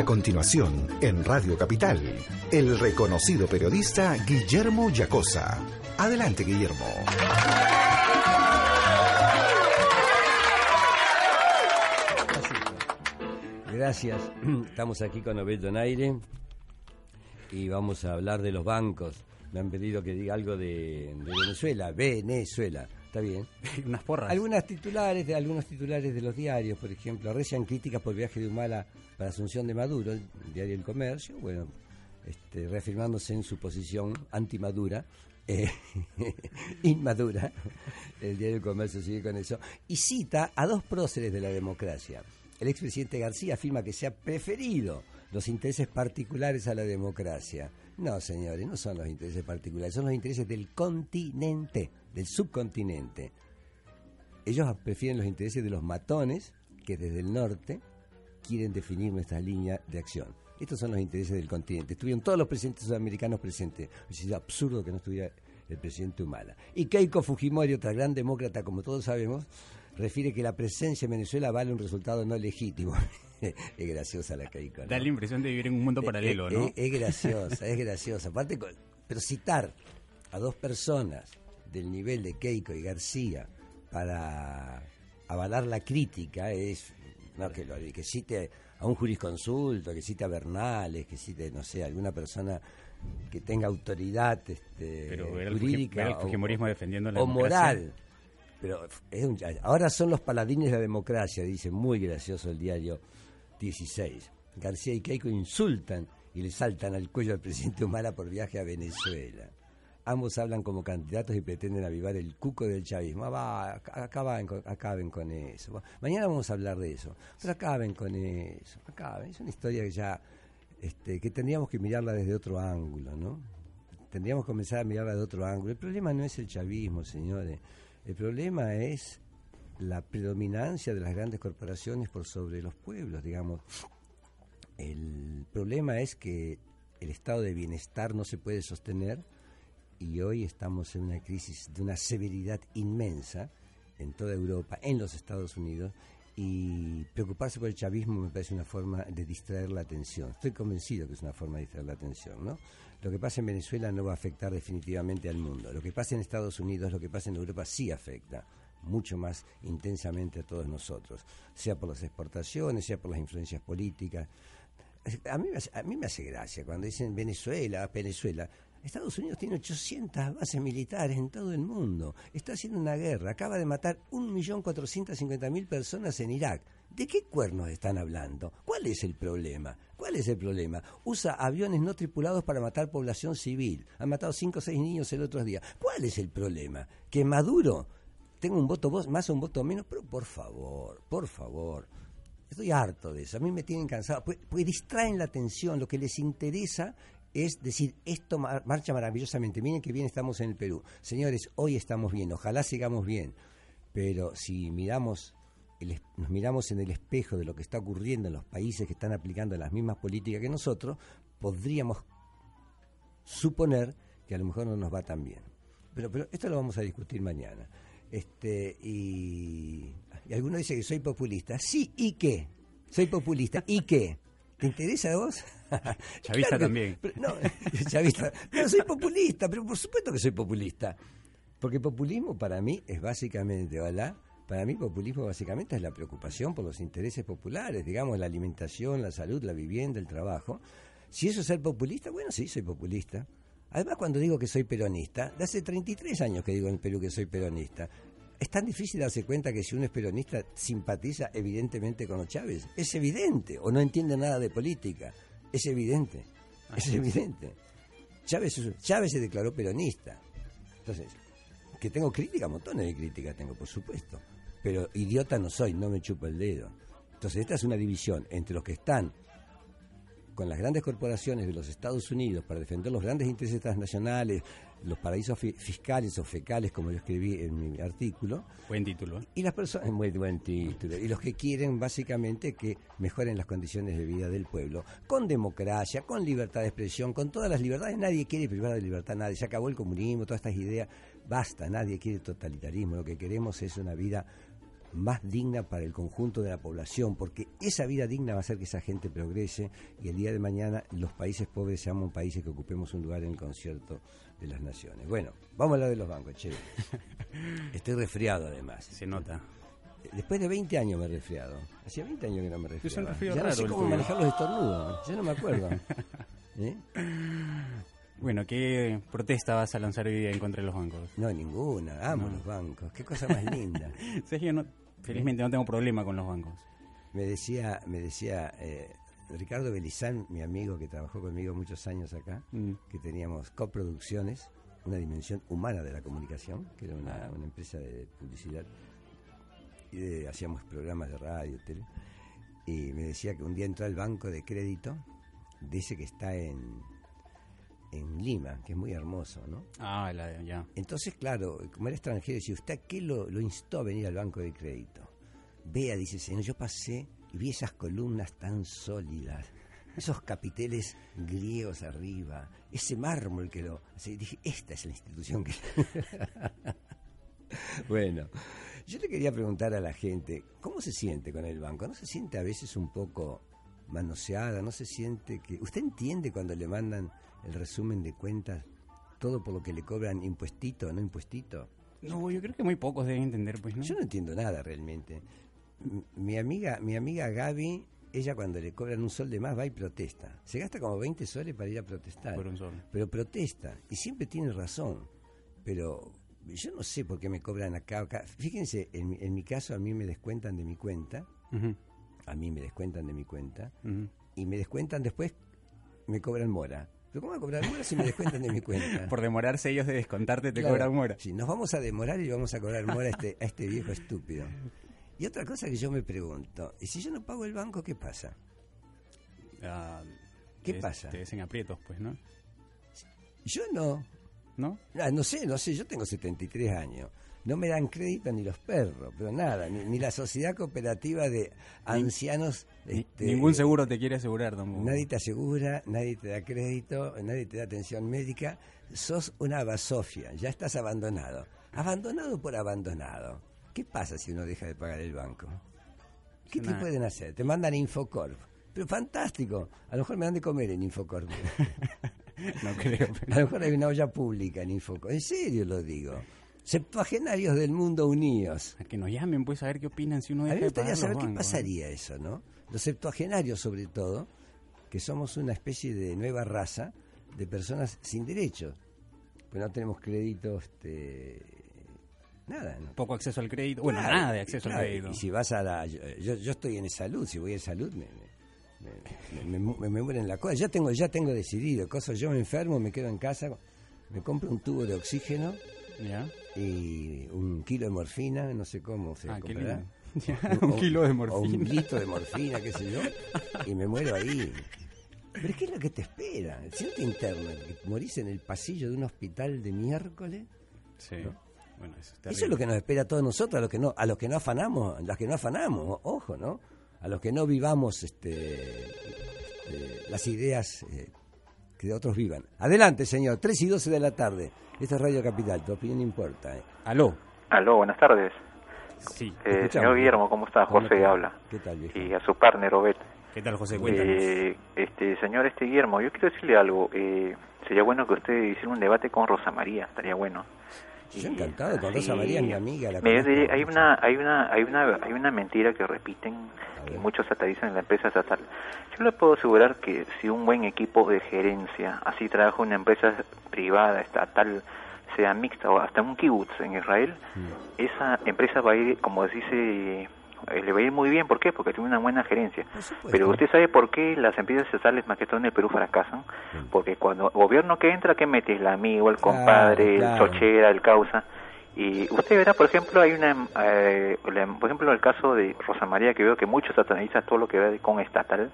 A continuación, en Radio Capital, el reconocido periodista Guillermo Yacosa. Adelante, Guillermo. Gracias. Estamos aquí con Obed Donaire y vamos a hablar de los bancos. Me han pedido que diga algo de, de Venezuela. Venezuela. Está bien. Unas porras. Algunas titulares de algunos titulares de los diarios, por ejemplo, recién críticas por viaje de Humala para Asunción de Maduro, el diario El Comercio, bueno, este, reafirmándose en su posición antimadura, eh, inmadura, el diario El Comercio sigue con eso, y cita a dos próceres de la democracia. El expresidente García afirma que se ha preferido los intereses particulares a la democracia. No, señores, no son los intereses particulares, son los intereses del continente, del subcontinente. Ellos prefieren los intereses de los matones que desde el norte quieren definir nuestra línea de acción. Estos son los intereses del continente. Estuvieron todos los presidentes sudamericanos presentes. Es absurdo que no estuviera el presidente Humala. Y Keiko Fujimori, otra gran demócrata, como todos sabemos, refiere que la presencia en Venezuela vale un resultado no legítimo. es graciosa la Keiko. ¿no? Da la impresión de vivir en un mundo paralelo, ¿no? Es, graciosa, es graciosa. Aparte, pero citar a dos personas del nivel de Keiko y García para avalar la crítica es no que lo que cite a un jurisconsulto, que cite a Bernales, que cite, no sé, alguna persona que tenga autoridad este, Pero ver el, Fuji- jurídica ver el o- fujimorismo defendiendo la o democracia. moral. Pero es un- ahora son los paladines de la democracia, dice muy gracioso el diario 16. García y Keiko insultan y le saltan al cuello al presidente Humala por viaje a Venezuela. Ambos hablan como candidatos y pretenden avivar el cuco del chavismo. Ah, va, ac- acaben, con, acaben con eso. Mañana vamos a hablar de eso. Pero acaben con eso. Acaben. Es una historia que ya este, que tendríamos que mirarla desde otro ángulo, ¿no? Tendríamos que comenzar a mirarla de otro ángulo. El problema no es el chavismo, señores. El problema es la predominancia de las grandes corporaciones por sobre los pueblos, digamos. El problema es que el estado de bienestar no se puede sostener y hoy estamos en una crisis de una severidad inmensa en toda Europa, en los Estados Unidos, y preocuparse por el chavismo me parece una forma de distraer la atención. Estoy convencido que es una forma de distraer la atención, ¿no? Lo que pasa en Venezuela no va a afectar definitivamente al mundo. Lo que pasa en Estados Unidos, lo que pasa en Europa sí afecta mucho más intensamente a todos nosotros, sea por las exportaciones, sea por las influencias políticas. A mí, a mí me hace gracia cuando dicen Venezuela, Venezuela. Estados Unidos tiene 800 bases militares en todo el mundo. Está haciendo una guerra. Acaba de matar 1.450.000 personas en Irak. ¿De qué cuernos están hablando? ¿Cuál es el problema? ¿Cuál es el problema? Usa aviones no tripulados para matar población civil. Han matado 5 o 6 niños el otro día. ¿Cuál es el problema? ¿Que Maduro tenga un voto más o un voto menos? Pero por favor, por favor. Estoy harto de eso. A mí me tienen cansado. Pues, pues distraen la atención. Lo que les interesa es decir, esto mar- marcha maravillosamente. Miren que bien estamos en el Perú. Señores, hoy estamos bien. Ojalá sigamos bien. Pero si miramos, el nos miramos en el espejo de lo que está ocurriendo en los países que están aplicando las mismas políticas que nosotros, podríamos suponer que a lo mejor no nos va tan bien. Pero, pero esto lo vamos a discutir mañana. Este, y, y alguno dice que soy populista. Sí, ¿y qué? Soy populista. ¿Y qué? ¿Te interesa a vos? Chavista que- también. pero no, chavista. Pero soy populista, pero por supuesto que soy populista. Porque populismo para mí es básicamente, hola, para mí populismo básicamente es la preocupación por los intereses populares, digamos, la alimentación, la salud, la vivienda, el trabajo. Si eso es ser populista, bueno, sí, soy populista. Además, cuando digo que soy peronista, de hace 33 años que digo en el Perú que soy peronista. Es tan difícil darse cuenta que si uno es peronista simpatiza evidentemente con los Chávez. Es evidente, o no entiende nada de política. Es evidente, es evidente. Chávez, Chávez se declaró peronista. Entonces, que tengo crítica, montones de críticas tengo, por supuesto. Pero idiota no soy, no me chupo el dedo. Entonces, esta es una división entre los que están con las grandes corporaciones de los Estados Unidos para defender los grandes intereses transnacionales, los paraísos fi- fiscales o fecales, como yo escribí en mi artículo, Buen título. ¿eh? y las personas, muy buen título, y los que quieren básicamente que mejoren las condiciones de vida del pueblo, con democracia, con libertad de expresión, con todas las libertades, nadie quiere privar de libertad a nadie, se acabó el comunismo, todas estas ideas, basta, nadie quiere totalitarismo, lo que queremos es una vida más digna para el conjunto de la población, porque esa vida digna va a hacer que esa gente progrese y el día de mañana los países pobres seamos países que ocupemos un lugar en el concierto de las naciones. Bueno, vamos a hablar de los bancos, che. Estoy resfriado además. Se nota. Después de 20 años me he resfriado. Hacía 20 años que no me Es un resfriaba. Ya no sé cómo manejar los estornudos. Ya no me acuerdo. ¿Eh? Bueno, ¿qué protesta vas a lanzar hoy día en contra de los bancos? No, ninguna. Amo los bancos. Qué cosa más linda. ¿Sabes que yo no, felizmente no tengo problema con los bancos. Me decía, me decía eh, Ricardo Belizán, mi amigo que trabajó conmigo muchos años acá, Mm. que teníamos coproducciones, una dimensión humana de la comunicación, que era una, una empresa de publicidad, y de- hacíamos programas de radio, tele, y me decía que un día entró al banco de crédito, ese que está en, en Lima, que es muy hermoso, ¿no? Ah, la, ya. Entonces, claro, como era extranjero, decía, ¿usted qué lo, lo instó a venir al banco de crédito? Vea, dice, señor, yo pasé y vi esas columnas tan sólidas, esos capiteles griegos arriba, ese mármol que lo... así, dije, esta es la institución que... bueno, yo le quería preguntar a la gente, ¿cómo se siente con el banco? ¿No se siente a veces un poco manoseada? ¿No se siente que... ¿Usted entiende cuando le mandan el resumen de cuentas todo por lo que le cobran impuestito, no impuestito? No, yo creo que muy pocos deben entender, pues, ¿no? Yo no entiendo nada realmente. Mi amiga, mi amiga Gaby, ella cuando le cobran un sol de más va y protesta. Se gasta como 20 soles para ir a protestar. Por un sol. Pero protesta y siempre tiene razón. Pero yo no sé por qué me cobran acá. acá. Fíjense, en mi, en mi caso a mí me descuentan de mi cuenta, a mí me descuentan de mi cuenta y me descuentan después, me cobran mora. ¿Pero cómo va a cobrar mora si me descuentan de mi cuenta? Por demorarse ellos de descontarte, te Claro. cobran mora. Sí, nos vamos a demorar y vamos a cobrar mora a este, a este viejo estúpido. Y otra cosa que yo me pregunto, ¿y si yo no pago el banco, qué pasa? Ah, ¿Qué te- pasa? Te ves en aprietos, pues, ¿no? Yo no. ¿No? Ah, no sé, no sé, yo tengo 73 años. No me dan crédito ni los perros, pero nada, ni, ni la sociedad cooperativa de ancianos. Ni- este, Ningún seguro te quiere asegurar tampoco. Nadie te asegura, nadie te da crédito, nadie te da atención médica. Sos una basofia, ya estás abandonado. Abandonado por abandonado. ¿Qué pasa si uno deja de pagar el banco? ¿Qué te pueden hacer? Te mandan a Infocorp. Pero fantástico. A lo mejor me dan de comer en Infocorp. No creo. pero- A lo mejor hay una olla pública en Infocorp. En serio lo digo. Septuagenarios del mundo unidos. A que nos llamen, pues, a ver qué opinan si uno A deja mí me gustaría saber qué pasaría eso, ¿no? Los septuagenarios, sobre todo, que somos una especie de nueva raza de personas sin derechos. Pues no tenemos crédito, este, nada. ¿no? Poco acceso al crédito. Bueno, nada de acceso claro, al crédito. Y si vas a la... Yo, yo- estoy en salud, si voy a salud me, me, me, me, mueren la cosa. Ya tengo, ya tengo decidido, cosas, yo me enfermo, me quedo en casa, me compro un tubo de oxígeno ¿Ya? Y un kilo de morfina, no sé cómo se Ah, comprará. un kilo de O un morfina. litro de morfina, qué sé yo, y me muero ahí. Pero ¿qué es lo que te espera? Si no te internan, que morís en el pasillo de un hospital de miércoles, Sí. Bueno, eso es eso es lo que nos espera a todos nosotros, a los que no, a los que no afanamos, a los que no afanamos, ojo, ¿no? A los que no vivamos este, este, las ideas eh, que otros vivan. Adelante, señor, 3 y 12 de la tarde. Esta es Radio Capital, tu opinión importa. ¿eh? Aló. Aló, buenas tardes. Sí. Eh, señor Guillermo, ¿cómo está? ¿Cómo José habla. ¿Qué tal, viejo? Y a su partner, Obed. ¿Qué tal, José? Cuéntanos. Eh, este, señor este Guillermo, yo quiero decirle algo. Eh, sería bueno que usted hiciera un debate con Rosa María, estaría bueno. Yo encantado, con Rosa María, mi amiga. La de- hay una hay una hay una hay una mentira que repiten que muchos satanizan en la empresa estatal. Yo le puedo asegurar que si un buen equipo de gerencia así trabaja una empresa privada estatal sea mixta o hasta un kibutz en Israel, Mm. esa empresa va a ir como dice le va a ir muy bien, ¿por qué? Porque tiene una buena gerencia. Pero usted sabe por qué las empresas estatales, más que todo en el Perú, fracasan. Porque cuando gobierno que entra, ¿qué metes? El amigo, el compadre, claro. el chochera, el causa. Y usted verá, por ejemplo, hay una, eh, por ejemplo, el caso de Rosa María, que veo que muchos satanizan todo lo que ve con estatal.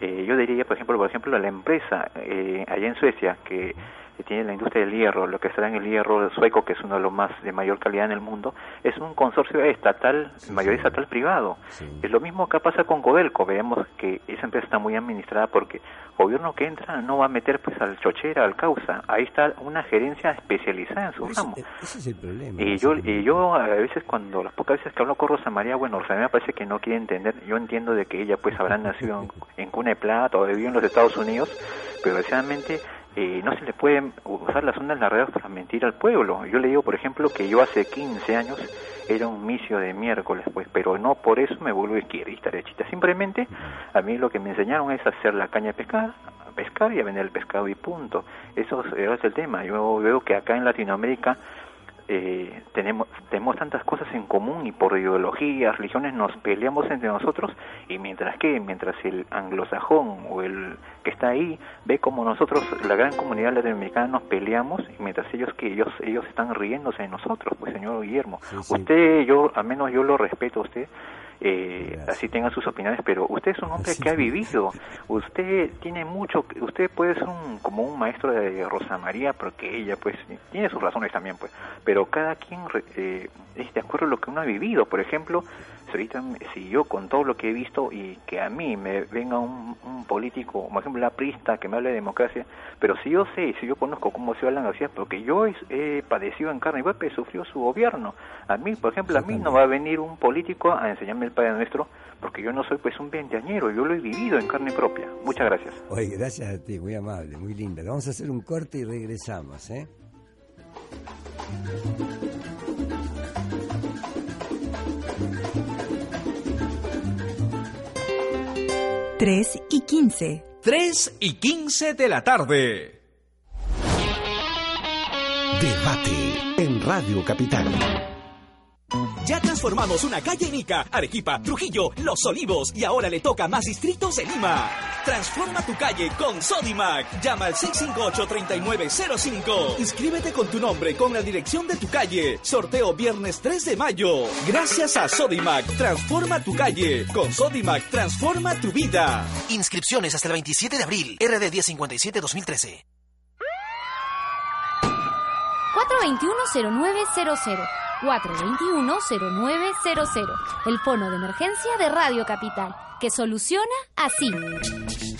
Eh, yo diría, por ejemplo, por ejemplo, la empresa eh, allá en Suecia que que tiene la industria del hierro, lo que será en el hierro sueco, que es uno de los más de mayor calidad en el mundo, es un consorcio estatal, mayoría estatal privado. Sí. Es lo mismo que pasa con Codelco, vemos que esa empresa está muy administrada porque gobierno que entra no va a meter pues al chochera, al causa, ahí está una gerencia especializada en su ramo. ese es el problema. Y yo, el y yo a veces cuando, las pocas veces que hablo con Rosa María, bueno, Rosa María parece que no quiere entender, yo entiendo de que ella pues habrá nacido en, en cuna de plata o vivido en los Estados Unidos, pero desgraciadamente eh, no se le pueden usar las ondas redes para mentir al pueblo. Yo le digo, por ejemplo, que yo hace 15 años era un misio de miércoles, pues, pero no por eso me vuelvo izquierdista, derechita. Simplemente a mí lo que me enseñaron es hacer la caña de pescar, a pescar y a vender el pescado y punto. Eso es, es el tema. Yo veo que acá en Latinoamérica eh, tenemos tenemos tantas cosas en común y por ideologías, religiones nos peleamos entre nosotros y mientras que mientras el anglosajón o el que está ahí ve como nosotros la gran comunidad latinoamericana nos peleamos y mientras ellos que ellos ellos están riéndose de nosotros, pues señor Guillermo, Sí, sí. usted yo al menos yo lo respeto a usted eh, así tenga sus opiniones, pero usted es un hombre que ha vivido, usted tiene mucho, usted puede ser un, como un maestro de Rosa María, porque ella pues tiene sus razones también, pues, pero cada quien eh, es de acuerdo a lo que uno ha vivido, por ejemplo, ahorita si yo con todo lo que he visto y que a mí me venga un, un político, por ejemplo la prista que me hable de democracia, pero si yo sé, si yo conozco cómo se hablan García, porque yo he, he padecido en carne y he sufrido su gobierno, a mí, por ejemplo, a mí no va a venir un político a enseñarme el Padre Nuestro, porque yo no soy pues un veinteañero, yo lo he vivido en carne propia. Muchas gracias. Oye, gracias a ti, muy amable, muy linda. Vamos a hacer un corte y regresamos, ¿eh? Tres y quince. 3 y 15 de la tarde. Debate en Radio Capital. Ya transformamos una calle en Ica, Arequipa, Trujillo, Los Olivos y ahora le toca más distritos en Lima. Transforma tu calle con Sodimac. Llama al 658-3905. Inscríbete con tu nombre con la dirección de tu calle. Sorteo viernes 3 de mayo. Gracias a Sodimac. Transforma tu calle. Con Sodimac transforma tu vida. Inscripciones hasta el 27 de abril. RD 1057-2013. 421-0900. 421-0900. El fono de emergencia de Radio Capital, que soluciona así.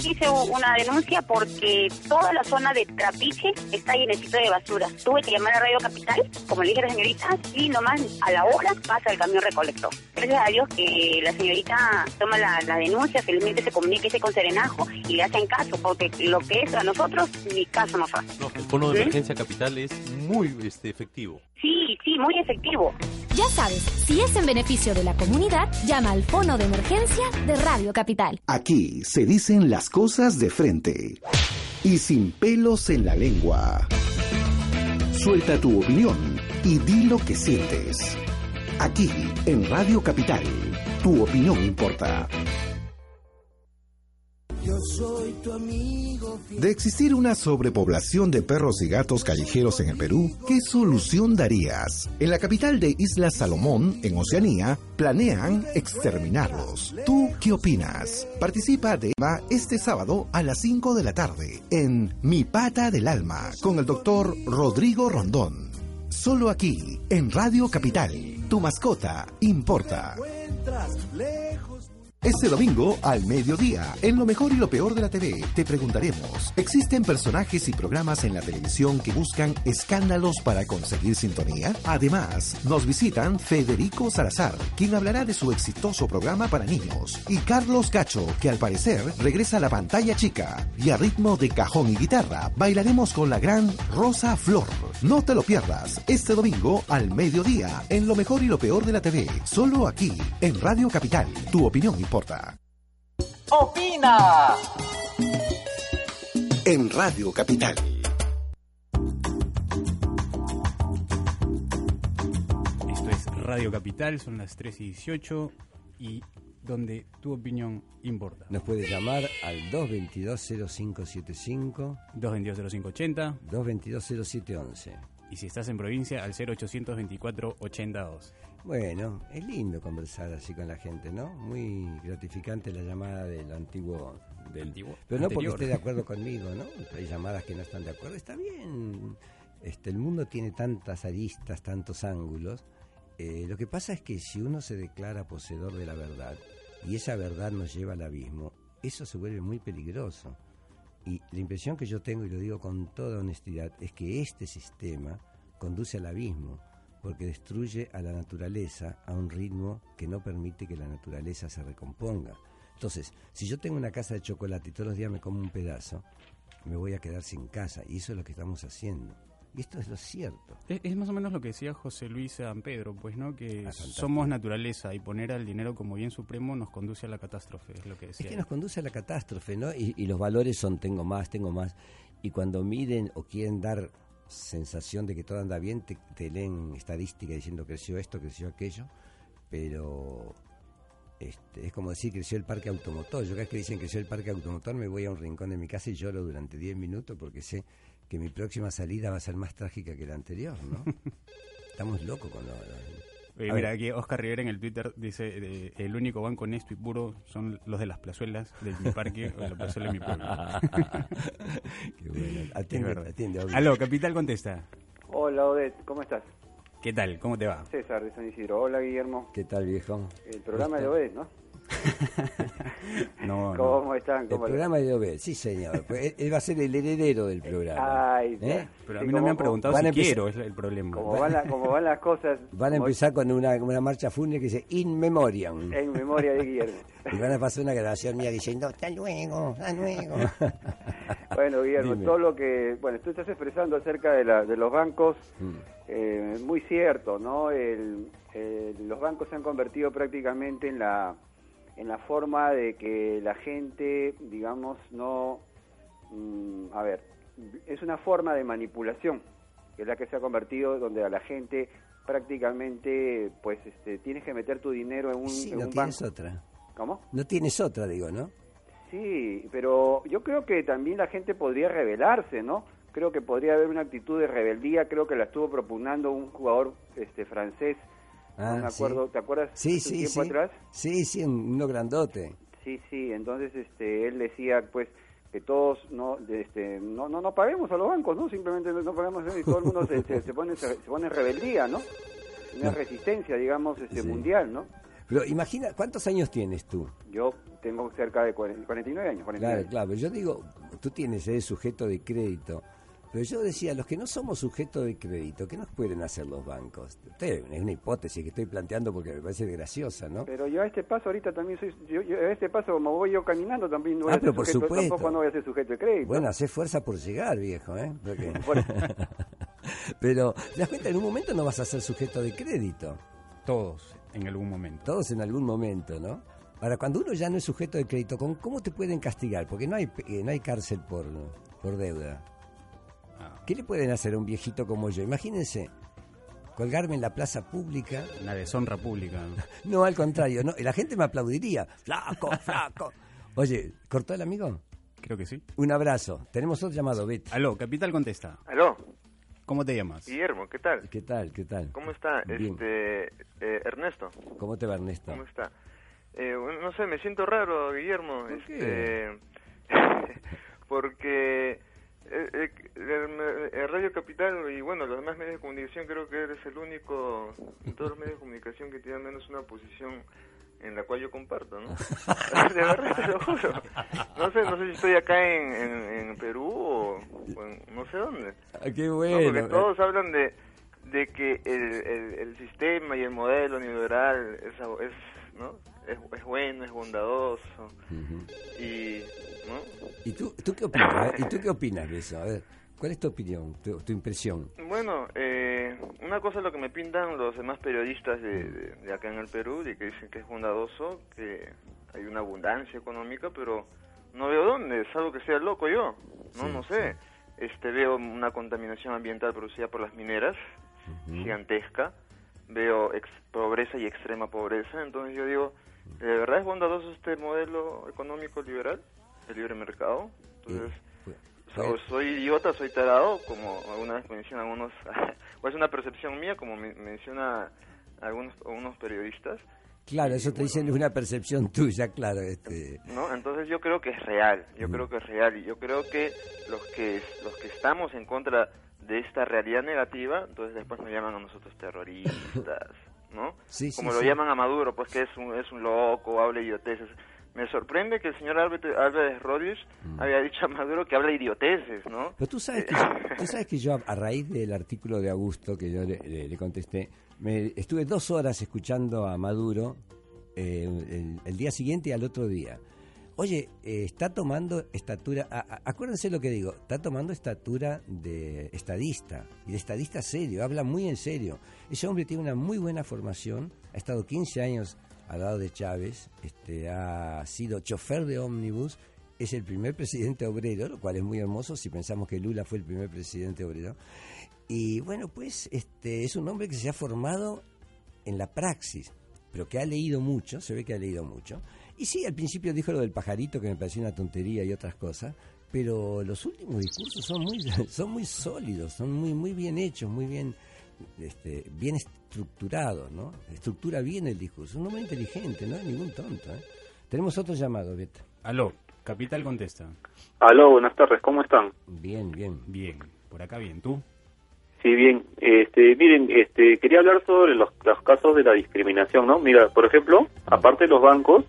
Hice una denuncia porque toda la zona de Trapiche está llenecito de basura. Tuve que llamar a Radio Capital, como le dije a la señorita, y nomás a la hora pasa el camión recolector. Gracias a Dios que la señorita toma la, la denuncia, felizmente se comunica ese con Serenajo y le hacen caso, porque lo que es a nosotros, ni caso nos hace. No, el fono de ¿Sí? emergencia capital es muy este, efectivo. Sí, sí, muy efectivo. Ya sabes, si es en beneficio de la comunidad, llama al fono de emergencia de Radio Capital. Aquí se dicen las cosas de frente y sin pelos en la lengua. Suelta tu opinión y di lo que sientes. Aquí, en Radio Capital, tu opinión importa. Yo soy tu amigo. De existir una sobrepoblación de perros y gatos callejeros en el Perú, ¿qué solución darías? En la capital de Isla Salomón, en Oceanía, planean exterminarlos. ¿Tú qué opinas? Participa de este sábado a las 5 de la tarde en Mi Pata del Alma con el doctor Rodrigo Rondón. Solo aquí, en Radio Capital. Tu mascota importa. Este domingo al mediodía, en lo mejor y lo peor de la TV, te preguntaremos, ¿existen personajes y programas en la televisión que buscan escándalos para conseguir sintonía? Además, nos visitan Federico Salazar, quien hablará de su exitoso programa para niños, y Carlos Cacho, que al parecer regresa a la pantalla chica, y a ritmo de cajón y guitarra, bailaremos con la gran Rosa Flor. No te lo pierdas, este domingo al mediodía, en lo mejor y lo peor de la TV, solo aquí, en Radio Capital, tu opinión importa. ¡Opina! En Radio Capital. Esto es Radio Capital, son las 3 y 18 y donde tu opinión importa. Nos puede llamar al 222-0575, 222-0580 222-0711. Y si estás en provincia, al 0824 82. Bueno, es lindo conversar así con la gente, ¿no? Muy gratificante la llamada del antiguo... Del, Antiguo, pero no porque anterior. esté de acuerdo conmigo, ¿no? Hay llamadas que no están de acuerdo. Está bien. Este, el mundo tiene tantas aristas, tantos ángulos. Eh, lo que pasa es que si uno se declara poseedor de la verdad y esa verdad nos lleva al abismo, eso se vuelve muy peligroso. Y la impresión que yo tengo, y lo digo con toda honestidad, es que este sistema conduce al abismo, porque destruye a la naturaleza a un ritmo que no permite que la naturaleza se recomponga. Entonces, si yo tengo una casa de chocolate y todos los días me como un pedazo, me voy a quedar sin casa, y eso es lo que estamos haciendo. Y esto es lo cierto. Es, es más o menos lo que decía José Luis San Pedro, pues, ¿no? Que Ah, somos naturaleza y poner al dinero como bien supremo nos conduce a la catástrofe, es lo que decía. Es que nos conduce a la catástrofe, ¿no? Y, y los valores son tengo más, tengo más. Y cuando miren o quieren dar sensación de que todo anda bien, te, te leen estadística diciendo creció esto, creció aquello, pero este, es como decir creció el parque automotor. Yo cada vez que dicen creció el parque automotor me voy a un rincón de mi casa y lloro durante 10 minutos porque sé que mi próxima salida va a ser más trágica que la anterior, ¿no? Estamos locos con. Oye, A mira, ver. aquí Oscar Rivera en el Twitter dice, eh, el único banco honesto y puro son los de las plazuelas de mi parque o de la plazuela de mi pueblo. Qué bueno. Atiende, atiende. Aló, Capital contesta. Hola Odette, ¿cómo estás? ¿Qué tal? ¿Cómo te va? César de San Isidro. Hola Guillermo. ¿Qué tal, viejo? El programa de Odette, ¿no? No, no. ¿Cómo están? El ¿Cómo les- programa de Obed, sí señor. Pues él, va a ser el heredero del programa. Ay, ¿Eh? Pero a Sí, mí no me han preguntado si empezar- quiero, es el problema. Como van, la- como van las cosas Van a empezar con una, una marcha fúnebre que dice In Memoriam. en memoria de Guillermo. Y van a pasar una grabación mía diciendo hasta luego, hasta luego. Bueno, Guillermo, Dime. todo lo que, bueno, tú estás expresando acerca de, la, de los bancos, Mm. eh, muy cierto, ¿no? El, el- los bancos se han convertido prácticamente en la, en la forma de que la gente, digamos, no, mm, a ver, es una forma de manipulación, que es la que se ha convertido donde a la gente prácticamente, pues, este, tienes que meter tu dinero en un, Sí, en no un tienes banco. otra. ¿Cómo? No tienes otra, digo, ¿no? Sí, pero yo creo que también la gente podría rebelarse, ¿no? Creo que podría haber una actitud de rebeldía, creo que la estuvo propugnando un jugador este francés, Ah, no me sí. acuerdo, ¿te acuerdas? Sí, sí, tiempo sí. atrás? Sí, sí, un- uno grandote. Sí, sí, entonces este él decía pues que todos no este no no no paguemos a los bancos, ¿no? Simplemente no, no paguemos y todo el mundo se, se, se pone se, pone rebeldía, ¿no? Una No. resistencia, digamos, este Sí. mundial, ¿no? Pero imagina, ¿cuántos años tienes tú? Yo tengo cerca de 40 49 años, 49 Claro, años. claro. Yo digo, tú tienes ese sujeto de crédito. Pero yo decía, los que no somos sujetos de crédito, ¿qué nos pueden hacer los bancos? Usted, es una hipótesis que estoy planteando porque me parece graciosa, ¿no? Pero yo a este paso ahorita también soy, yo, yo a este paso como voy yo caminando también no voy Ah, a ser pero por sujeto, supuesto. tampoco no voy a ser sujeto de crédito. Bueno, hace fuerza por llegar, viejo, ¿eh? Porque- pero, ¿te das cuenta? En un momento no vas a ser sujeto de crédito. Todos, en algún momento. Todos en algún momento, ¿no? Ahora, cuando uno ya no es sujeto de crédito, ¿con ¿cómo te pueden castigar? Porque no hay, eh, no hay cárcel por, por deuda. ¿Qué le pueden hacer a un viejito como yo? Imagínense, colgarme en la plaza pública. Una deshonra pública. No, al contrario, no, la gente me aplaudiría. Flaco, flaco. Oye, ¿cortó el amigo? Creo que sí. Un abrazo. Tenemos otro llamado, Bet. Aló, Capital contesta. Aló, ¿Cómo te llamas? Guillermo, ¿qué tal? ¿Qué tal? ¿Qué tal? ¿Cómo está? Bien. Este, eh, Ernesto, ¿Cómo te va, Ernesto? ¿cómo está? Eh, no sé, me siento raro, Guillermo. ¿Por este, porque eh, eh, el- Radio Capital y bueno, los demás medios de comunicación creo que eres el único en todos los medios de comunicación que tiene al menos una posición en la cual yo comparto, ¿no? de verdad te lo juro. No sé, no sé si estoy acá en, en, en Perú o, o en no sé dónde. Ah, qué No, bueno. porque todos hablan de, de que el, el, el sistema y el modelo neoliberal es, es, ¿no? es, es bueno, es bondadoso. Y, ¿no? ¿Y tú, tú qué opinas? A ver, ¿Y tú qué opinas de eso? A ver, ¿cuál es tu opinión, tu, tu impresión? Bueno, eh, una cosa es lo que me pintan los demás periodistas de, de- de acá en el Perú, de que dicen que es bondadoso, que hay una abundancia económica, pero no veo dónde, es algo que sea loco yo, no, Sí, no sé. Este, veo una contaminación ambiental producida por las mineras, gigantesca, veo ex- pobreza y extrema pobreza, entonces yo digo, ¿de verdad es bondadoso este modelo económico liberal, el libre mercado? Entonces, So- soy idiota, soy tarado, como alguna vez mencionan algunos, o es una percepción mía, como me- menciona algunos, algunos periodistas, Claro, eso te dicen es una percepción tuya, claro. Este, ¿no? Entonces yo creo que es real, yo Mm. creo que es real y yo creo que los que los que estamos en contra de esta realidad negativa, entonces después nos llaman a nosotros terroristas, ¿no? Sí, sí, Como lo sí. llaman a Maduro, pues que es un es un loco, habla idioteces. Me sorprende que el señor Álvarez Rodríguez Mm. había dicho a Maduro que habla idioteces, ¿no? Pero tú sabes que yo, tú sabes que yo a, a raíz del artículo de Augusto que yo le, le- le contesté, me estuve dos horas escuchando a Maduro eh, el, el día siguiente y al otro día. Oye, eh, está tomando estatura, a- a- acuérdense lo que digo, está tomando estatura de estadista, y de estadista serio, habla muy en serio. Ese hombre tiene una muy buena formación, ha estado 15 años al lado de Chávez, este, ha sido chofer de ómnibus, es el primer presidente obrero, lo cual es muy hermoso si pensamos que Lula fue el primer presidente obrero. Y bueno, pues este es un hombre que se ha formado en la praxis, pero que ha leído mucho, se ve que ha leído mucho. Y sí, al principio dijo lo del pajarito, que me pareció una tontería y otras cosas, pero los últimos discursos son muy, son muy sólidos, son muy, muy bien hechos, muy bien, este, bien estructurados, ¿no? Estructura bien el discurso. Un hombre inteligente, no es ningún tonto. ¿eh? Tenemos otro llamado, Beto. Aló, Capital contesta. Aló, buenas tardes, ¿cómo están? Bien, bien. Bien, por acá bien. ¿Tú? Sí, bien. Este, miren, este, quería hablar sobre los, los casos de la discriminación, ¿no? Mira, por ejemplo, aparte de los bancos,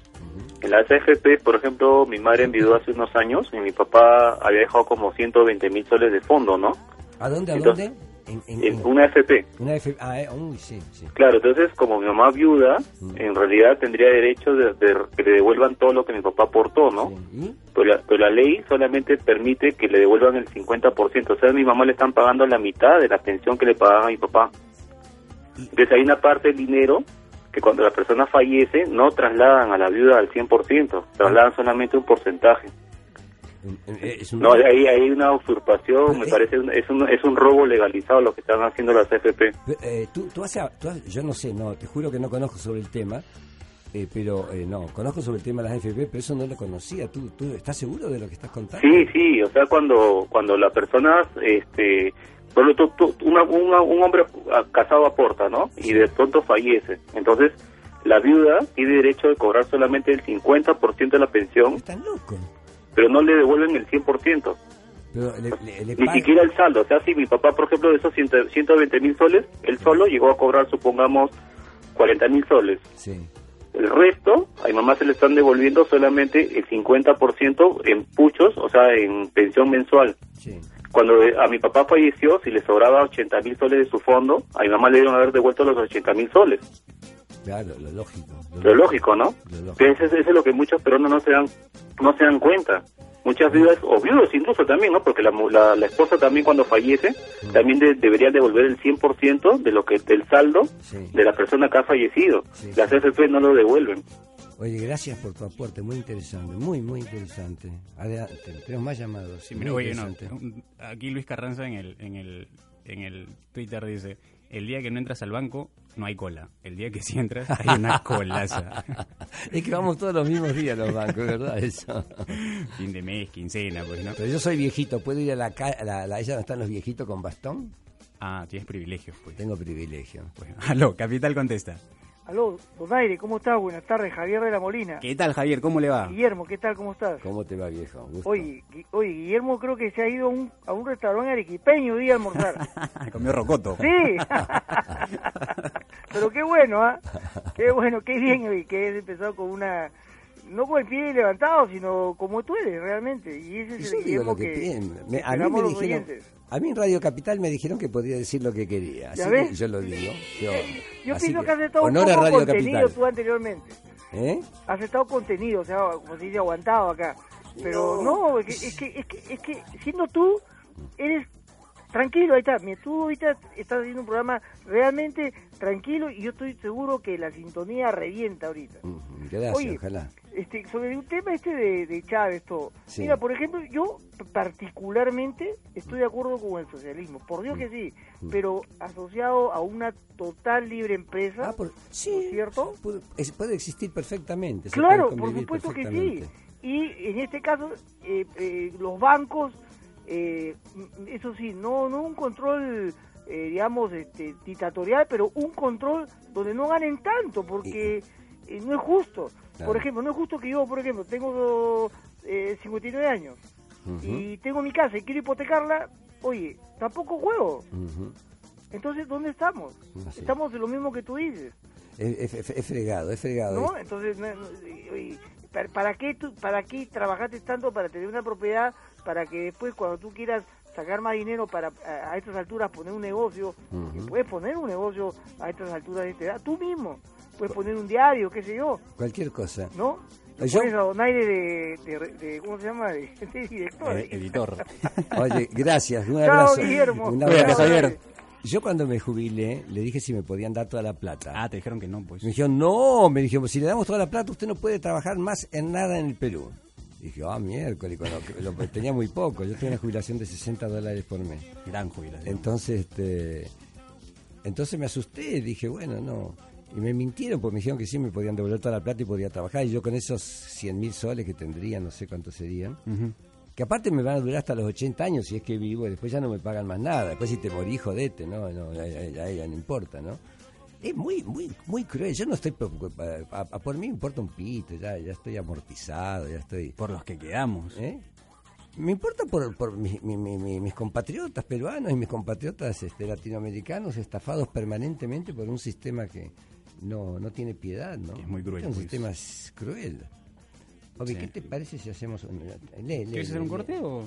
en la AFP, por ejemplo, mi madre enviudó hace unos años y mi papá había dejado como 120 mil soles de fondo, ¿no? ¿A dónde? ¿A Entonces, dónde? En, en- En en- una AFP. una F- ah, eh, uy, sí, sí. Claro, entonces como mi mamá viuda, en realidad tendría derecho de, de que le devuelvan todo lo que mi papá aportó, ¿no? Pero, la, pero la ley solamente permite que le devuelvan el 50%. O sea, a mi mamá le están pagando la mitad de la pensión que le pagaban a mi papá. Entonces hay una parte del dinero que cuando la persona fallece no trasladan a la viuda al 100%, trasladan solamente un porcentaje. Eh, es No, ahí hay una usurpación, me parece, un- es un, es un robo legalizado lo que están haciendo las. Eh, tú, tú has, tú has- yo no sé, no, te juro que no conozco sobre el tema, eh, pero eh, no, conozco sobre el tema de las AFP, pero eso no lo conocía. ¿Tú, tú estás seguro de lo que estás contando? Sí, sí, o sea, cuando cuando la persona, este, ejemplo, tú- tú- una- una- un hombre casado aporta, ¿no? Y de pronto fallece. Entonces, la viuda tiene derecho de cobrar solamente el 50% de la pensión. Están locos. Pero no le devuelven el 100%. Pero le, le- le Ni siquiera el saldo. O sea, si mi papá, por ejemplo, de esos 100 120 mil soles, él solo llegó a cobrar, supongamos, 40 mil soles. Sí. El resto, a mi mamá se le están devolviendo solamente el 50% en puchos, o sea, en pensión mensual. Sí. Cuando eh, a mi papá falleció, si le sobraba 80 mil soles de su fondo, a mi mamá le dieron haber devuelto los 80 mil soles. Claro, lo lógico. Lo lógico, ¿no? Lo lógico. Eso, es- lo que muchos peruanos no se dan, no se dan cuenta. Muchas viudas, o viudos incluso también, ¿no? Porque la, mu- la, la esposa también cuando fallece, también de- debería devolver el 100% de lo que del saldo de la persona que ha fallecido. Las FP no lo devuelven. Oye, gracias por tu aporte, muy interesante, muy, muy interesante. Adelante, tenemos más llamados. Sí, mira, oye, no, aquí Luis Carranza en el, en el, en el Twitter dice, el día que no entras al banco no hay cola, el día que sí entras hay una colaza. Es que vamos todos los mismos días a los bancos, ¿verdad? Eso. fin de mes, quincena, pues, ¿no? Pero yo soy viejito, ¿puedo ir a la calle, a la, ella están los viejitos con bastón? Ah, tienes privilegios, pues. Tengo privilegio. Bueno, aló, Capital contesta. Aló, Donaire, ¿cómo estás? Buenas tardes, Javier de la Molina. ¿Qué tal, Javier? ¿Cómo le va? Guillermo, ¿qué tal? ¿Cómo estás? ¿Cómo te va, viejo? Gusto. Oye, oye, Guillermo creo que se ha ido a un, a un restaurante arequipeño día a almorzar. Comió rocoto. Sí. Pero qué bueno, ¿ah? Qué bueno, qué bien que has empezado con una... No con el pie levantado, sino como tú eres realmente. Y ese es Yo el digo lo que, que, pienso. Me- a mí esperamos me los dijeron, oyentes. a mí en Radio Capital me dijeron que podía decir lo que quería. Así ¿Ya que yo lo digo. Yo, Yo así pienso que, has estado un honor a poco Radio contenido Capital. tú anteriormente. ¿Eh? Has estado contenido, o sea, como se dice, aguantado acá. Pero no, es, que, es, que, es, que, es que siendo tú, eres tranquilo, ahí está. Tú ahorita estás haciendo un programa realmente tranquilo y yo estoy seguro que la sintonía revienta ahorita. Gracias, Oye, ojalá. Este, sobre un tema este de, de Chávez, todo. Sí. Mira, por ejemplo, yo particularmente estoy de acuerdo con el socialismo. Por Dios que sí, pero asociado a una total libre empresa. Ah, por, sí, ¿no es cierto? Puede, puede existir perfectamente. Claro, por supuesto que sí. Y en este caso, eh, eh, los bancos eh, eso sí, no, no un control, eh, digamos, este, dictatorial, pero un control donde no ganen tanto, porque eh, no es justo. Por ejemplo, no es justo que yo, por ejemplo, tengo eh, 59 años y tengo mi casa y quiero hipotecarla, oye, tampoco juego. Entonces, ¿dónde estamos? Estamos de lo mismo que tú dices. Es, es- es fregado, es fregado. ¿No? Entonces, no- no- y- y- ¿para, para qué tú, ¿para qué trabajaste tanto para tener una propiedad para que después cuando tú quieras sacar más dinero para a, a estas alturas poner un negocio, puedes poner un negocio a estas alturas de esta edad, tú mismo, puedes poner un diario, qué sé yo, Cualquier cosa. ¿no? Lo Yo- pones a donaire de, de, de- ¿cómo se llama? De, de director. Eh, editor. Oye, gracias, un Chao, abrazo. Guillermo. Un abrazo. Javier. Yo cuando me jubilé, le dije si me podían dar toda la plata. Ah, te dijeron que no, pues. Me dijeron, no, me dijeron, si le damos toda la plata, usted no puede trabajar más en nada en el Perú. Dije, ah, miércoles, cuando lo- tenía muy poco. Yo tenía una jubilación de 60 dólares por mes. Gran jubilación. Entonces, este, entonces me asusté, dije, bueno, no. Y me mintieron porque me dijeron que sí me podían devolver toda la plata y podía trabajar. Y yo con esos 100 mil soles que tendría, no sé cuántos serían, que aparte me van a durar hasta los 80 años si es que vivo, y después ya no me pagan más nada. Después si te morís, jodete, ¿no? no ya, ya- ya- ya no importa, ¿no? Es muy, muy, muy cruel. Yo no estoy preocupado. A, a- por mí me importa un pito, ya, ya estoy amortizado, ya estoy... Por los que quedamos. ¿Eh? Me importa por, por mi- mi- mi- mi- mis compatriotas peruanos y mis compatriotas este, latinoamericanos estafados permanentemente por un sistema que no, no tiene piedad, ¿no? es muy cruel, Es un pues. sistema cruel. Oye, Sí. ¿qué te parece si hacemos un... Lee, lee, ¿Quieres hacer un corte o...?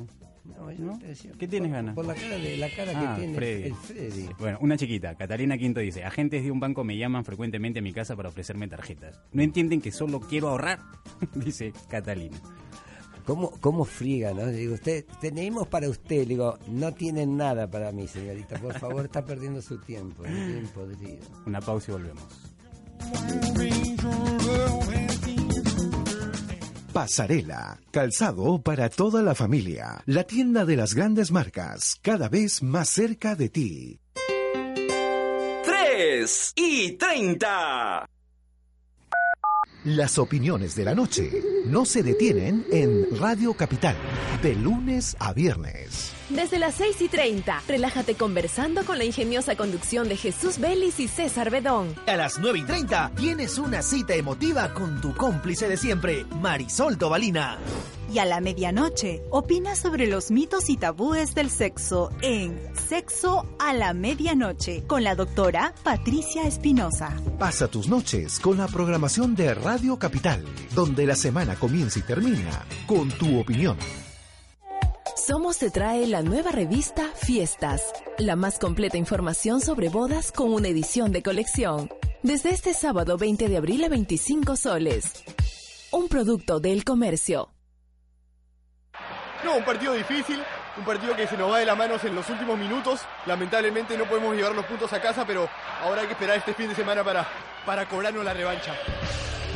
No, yo ¿No? te decía, ¿Qué tienes ganas? Por la cara, de, la cara Ah, que tiene Freddy. el Freddy. Bueno, una chiquita, Catalina Quinto dice, agentes de un banco me llaman frecuentemente a mi casa para ofrecerme tarjetas. ¿No entienden que solo quiero ahorrar? dice Catalina. ¿Cómo, ¿Cómo friega, no? Le Digo, usted, tenemos para usted. Le digo, no tienen nada para mí, señorita. Por favor, está perdiendo su tiempo. Podrido. Una pausa y volvemos. Pasarela, calzado para toda la familia. La tienda de las grandes marcas, cada vez más cerca de ti. 3 y 30. Las opiniones de la noche no se detienen en Radio Capital, de lunes a viernes. Desde las 6 y 30, relájate conversando con la ingeniosa conducción de Jesús Vélez y César Bedón. A las 9 y 30 tienes una cita emotiva con tu cómplice de siempre, Marisol Tobalina. Y a la medianoche, opina sobre los mitos y tabúes del sexo en Sexo a la Medianoche con la doctora Patricia Espinosa. Pasa tus noches con la programación de Radio Capital, donde la semana comienza y termina con tu opinión. Somos te trae la nueva revista Fiestas, la más completa información sobre bodas con una edición de colección. Desde este sábado 20 de abril a 25 soles. Un producto del comercio. No, un partido difícil, un partido que se nos va de las manos en los últimos minutos. Lamentablemente no podemos llevar los puntos a casa, pero ahora hay que esperar este fin de semana para, para cobrarnos la revancha.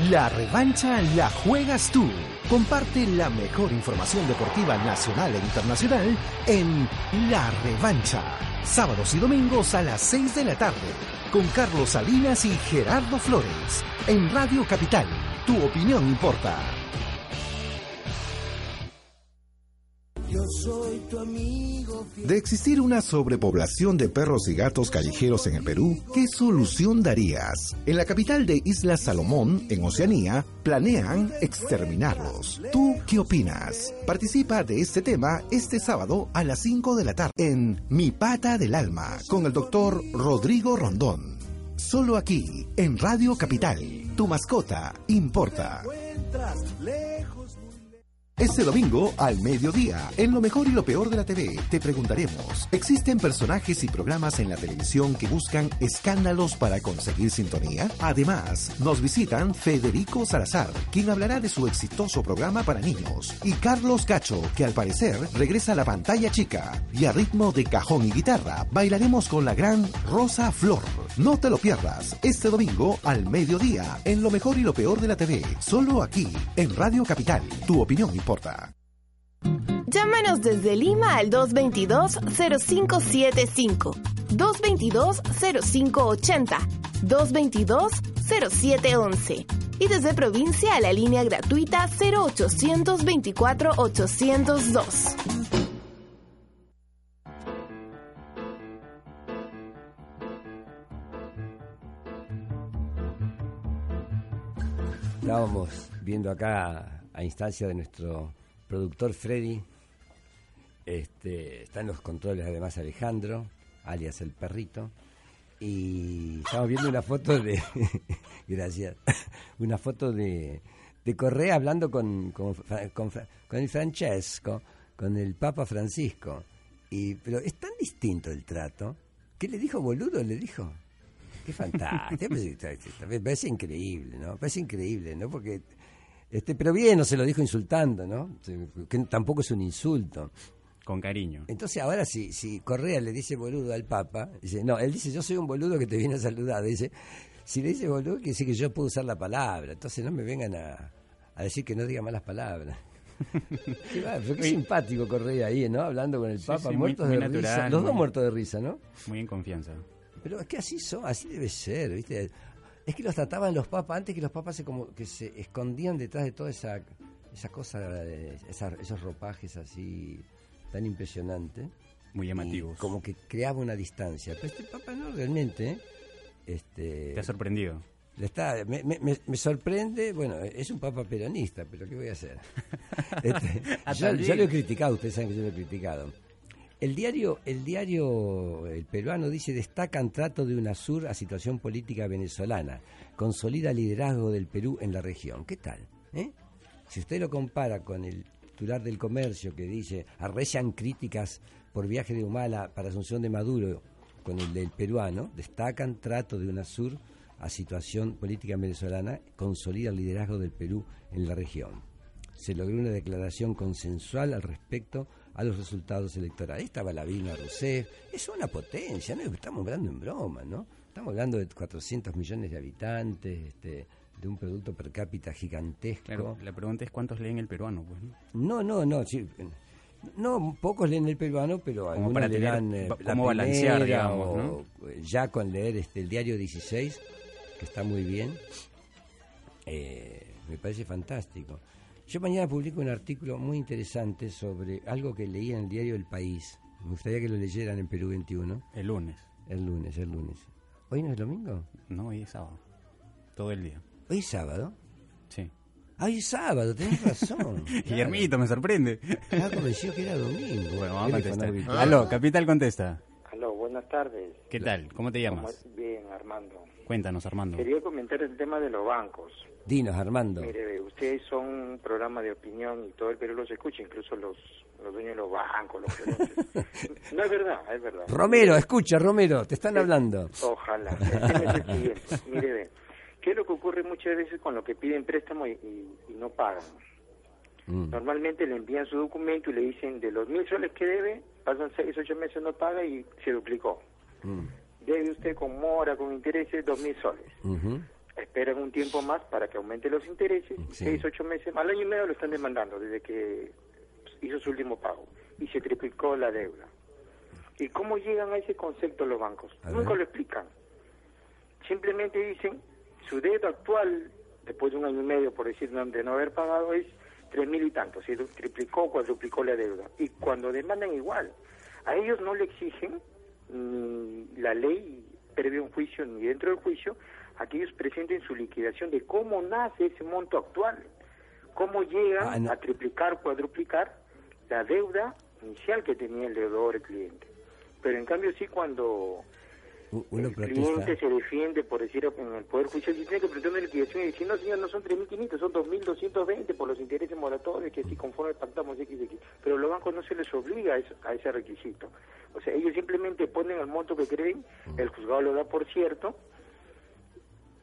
La revancha la juegas tú. Comparte la mejor información deportiva nacional e internacional en La Revancha. Sábados y domingos a las 6 de la tarde. Con Carlos Salinas y Gerardo Flores. En Radio Capital. Tu opinión importa. Yo soy tu amigo fiel. De existir una sobrepoblación de perros y gatos callejeros en el Perú, ¿qué solución darías? En la capital de Isla Salomón, en Oceanía, planean exterminarlos. ¿Tú qué opinas? Participa de este tema este sábado a las 5 de la tarde en Mi Pata del Alma con el doctor Rodrigo Rondón. Solo aquí, en Radio Capital. Tu mascota importa. Este domingo al mediodía, en lo mejor y lo peor de la TV, te preguntaremos, ¿existen personajes y programas en la televisión que buscan escándalos para conseguir sintonía? Además, nos visitan Federico Salazar, quien hablará de su exitoso programa para niños, y Carlos Cacho, que al parecer regresa a la pantalla chica, y a ritmo de cajón y guitarra, bailaremos con la gran Rosa Flor. No te lo pierdas, este domingo al mediodía, en lo mejor y lo peor de la TV, solo aquí, en Radio Capital, tu opinión importa. Llámanos desde Lima al 222-0575, 222-0580, 222-0711 y desde provincia a la línea gratuita 0824-802. Estábamos viendo acá a instancia de nuestro productor Freddy, este, está en los controles además Alejandro, alias el perrito, y estamos viendo una foto de, gracias, una foto de, de Correa hablando con, con, el Francesco, con el Papa Francisco, y, pero es tan distinto el trato, ¿qué le dijo boludo? Le dijo. Qué fantástico, me parece increíble, ¿no? Parece increíble, ¿no? Porque, este, pero bien, no se lo dijo insultando, ¿no? Que tampoco es un insulto. Con cariño. Entonces ahora si, si Correa le dice boludo al Papa, dice, no, él dice, yo soy un boludo que te viene a saludar. Dice, si le dice boludo, quiere decir que yo puedo usar la palabra. Entonces no me vengan a, a decir que no diga malas palabras. Qué va, pero qué simpático Correa ahí, ¿no? Hablando con el Sí, Papa, sí, muertos muy de risa. Los dos muertos de risa, ¿no? Muy en confianza. Pero es que así son, así debe ser, ¿viste? Es que los trataban los papas, antes que los papas se como que se escondían detrás de toda esa, esa cosa, de- esa- esos ropajes así tan impresionantes. Muy llamativos. Como que creaba una distancia. Pero este papa no, realmente. Este, ¿Te ha sorprendido? está, me, me- sorprende, bueno, es un papa peronista, pero ¿qué voy a hacer? Este, yo, yo lo he criticado, ustedes saben que yo lo he criticado. El diario, el diario El Peruano dice destacan trato de UNASUR a situación política venezolana, consolida liderazgo del Perú en la región. ¿Qué tal? eh? Si usted lo compara con el titular del comercio que dice arrecian críticas por viaje de Humala para Asunción de Maduro con el del peruano, destacan trato de UNASUR a situación política venezolana, consolida el liderazgo del Perú en la región. Se logró una declaración consensual al respecto a los resultados electorales. Estaba la Vilma Rousseff, es una potencia, no estamos hablando en broma, ¿no? Estamos hablando de 400 millones de habitantes, este, de un producto per cápita gigantesco. Claro, la pregunta es cuántos leen el peruano, pues, ¿no? No, no, no, sí, no, pocos leen el peruano, pero Como algunos para le tener dan eh, cómo balancear, digamos, o, eh, Ya con leer este, el diario 16, que está muy bien, eh, me parece fantástico. Yo mañana publico un artículo muy interesante sobre algo que leí en el diario El País. Me gustaría que lo leyeran en Perú 21. El lunes. El lunes, el lunes. ¿Hoy no es domingo? No, hoy es sábado. Todo el día. ¿Hoy es sábado? Sí. Ah, hoy es sábado, tenés razón. Guillermito, me sorprende. Estaba convencido que era domingo. Bueno, vamos a contestar. habitual. Aló, Capital contesta. Aló, buenas tardes. ¿Qué tal? ¿Cómo te llamas? ¿Cómo- Bien, Armando. Cuéntanos, Armando. Quería comentar el tema de los bancos. Dinos, Armando. Mire, ustedes son un programa de opinión y todo el Perú los escucha, incluso los, los dueños de los bancos, los gerentes. no es verdad, es verdad. Romero, escucha, Romero, te están hablando. Ojalá. Es. Mire, ve, ¿qué es lo que ocurre muchas veces con los que piden préstamo y, y- y no pagan? Mm. Normalmente le envían su documento y le dicen de los mil soles que debe, pasan seis, ocho meses no paga y se duplicó. Mm. Debe usted con mora, con intereses, dos mil soles. Esperan un tiempo más para que aumente los intereses, Sí. seis, ocho meses, al año y medio lo están demandando desde que hizo su último pago y se triplicó la deuda. ¿Y cómo llegan a ese concepto los bancos? A Nunca ver. lo explican. Simplemente dicen, su deuda actual, después de un año y medio, por decir, de no haber pagado, es tres mil y tanto, se triplicó o cuadruplicó la deuda. Y cuando demandan igual, a ellos no le exigen ni la ley previo a un juicio ni dentro del juicio, a que ellos presenten su liquidación de cómo nace ese monto actual, cómo llegan Ah, no. a triplicar, cuadruplicar la deuda inicial que tenía el deudor, el cliente. Pero en cambio sí cuando Uno el protesta. cliente se defiende, por decir, en el Poder Judicial, tiene que presentar una liquidación y decir, no, señor, no son 3.500, son 2.220 por los intereses moratorios que si conforme pactamos XX. Pero los bancos no se les obliga a, eso- a ese requisito. O sea, ellos simplemente ponen el monto que creen, el juzgado lo da por cierto,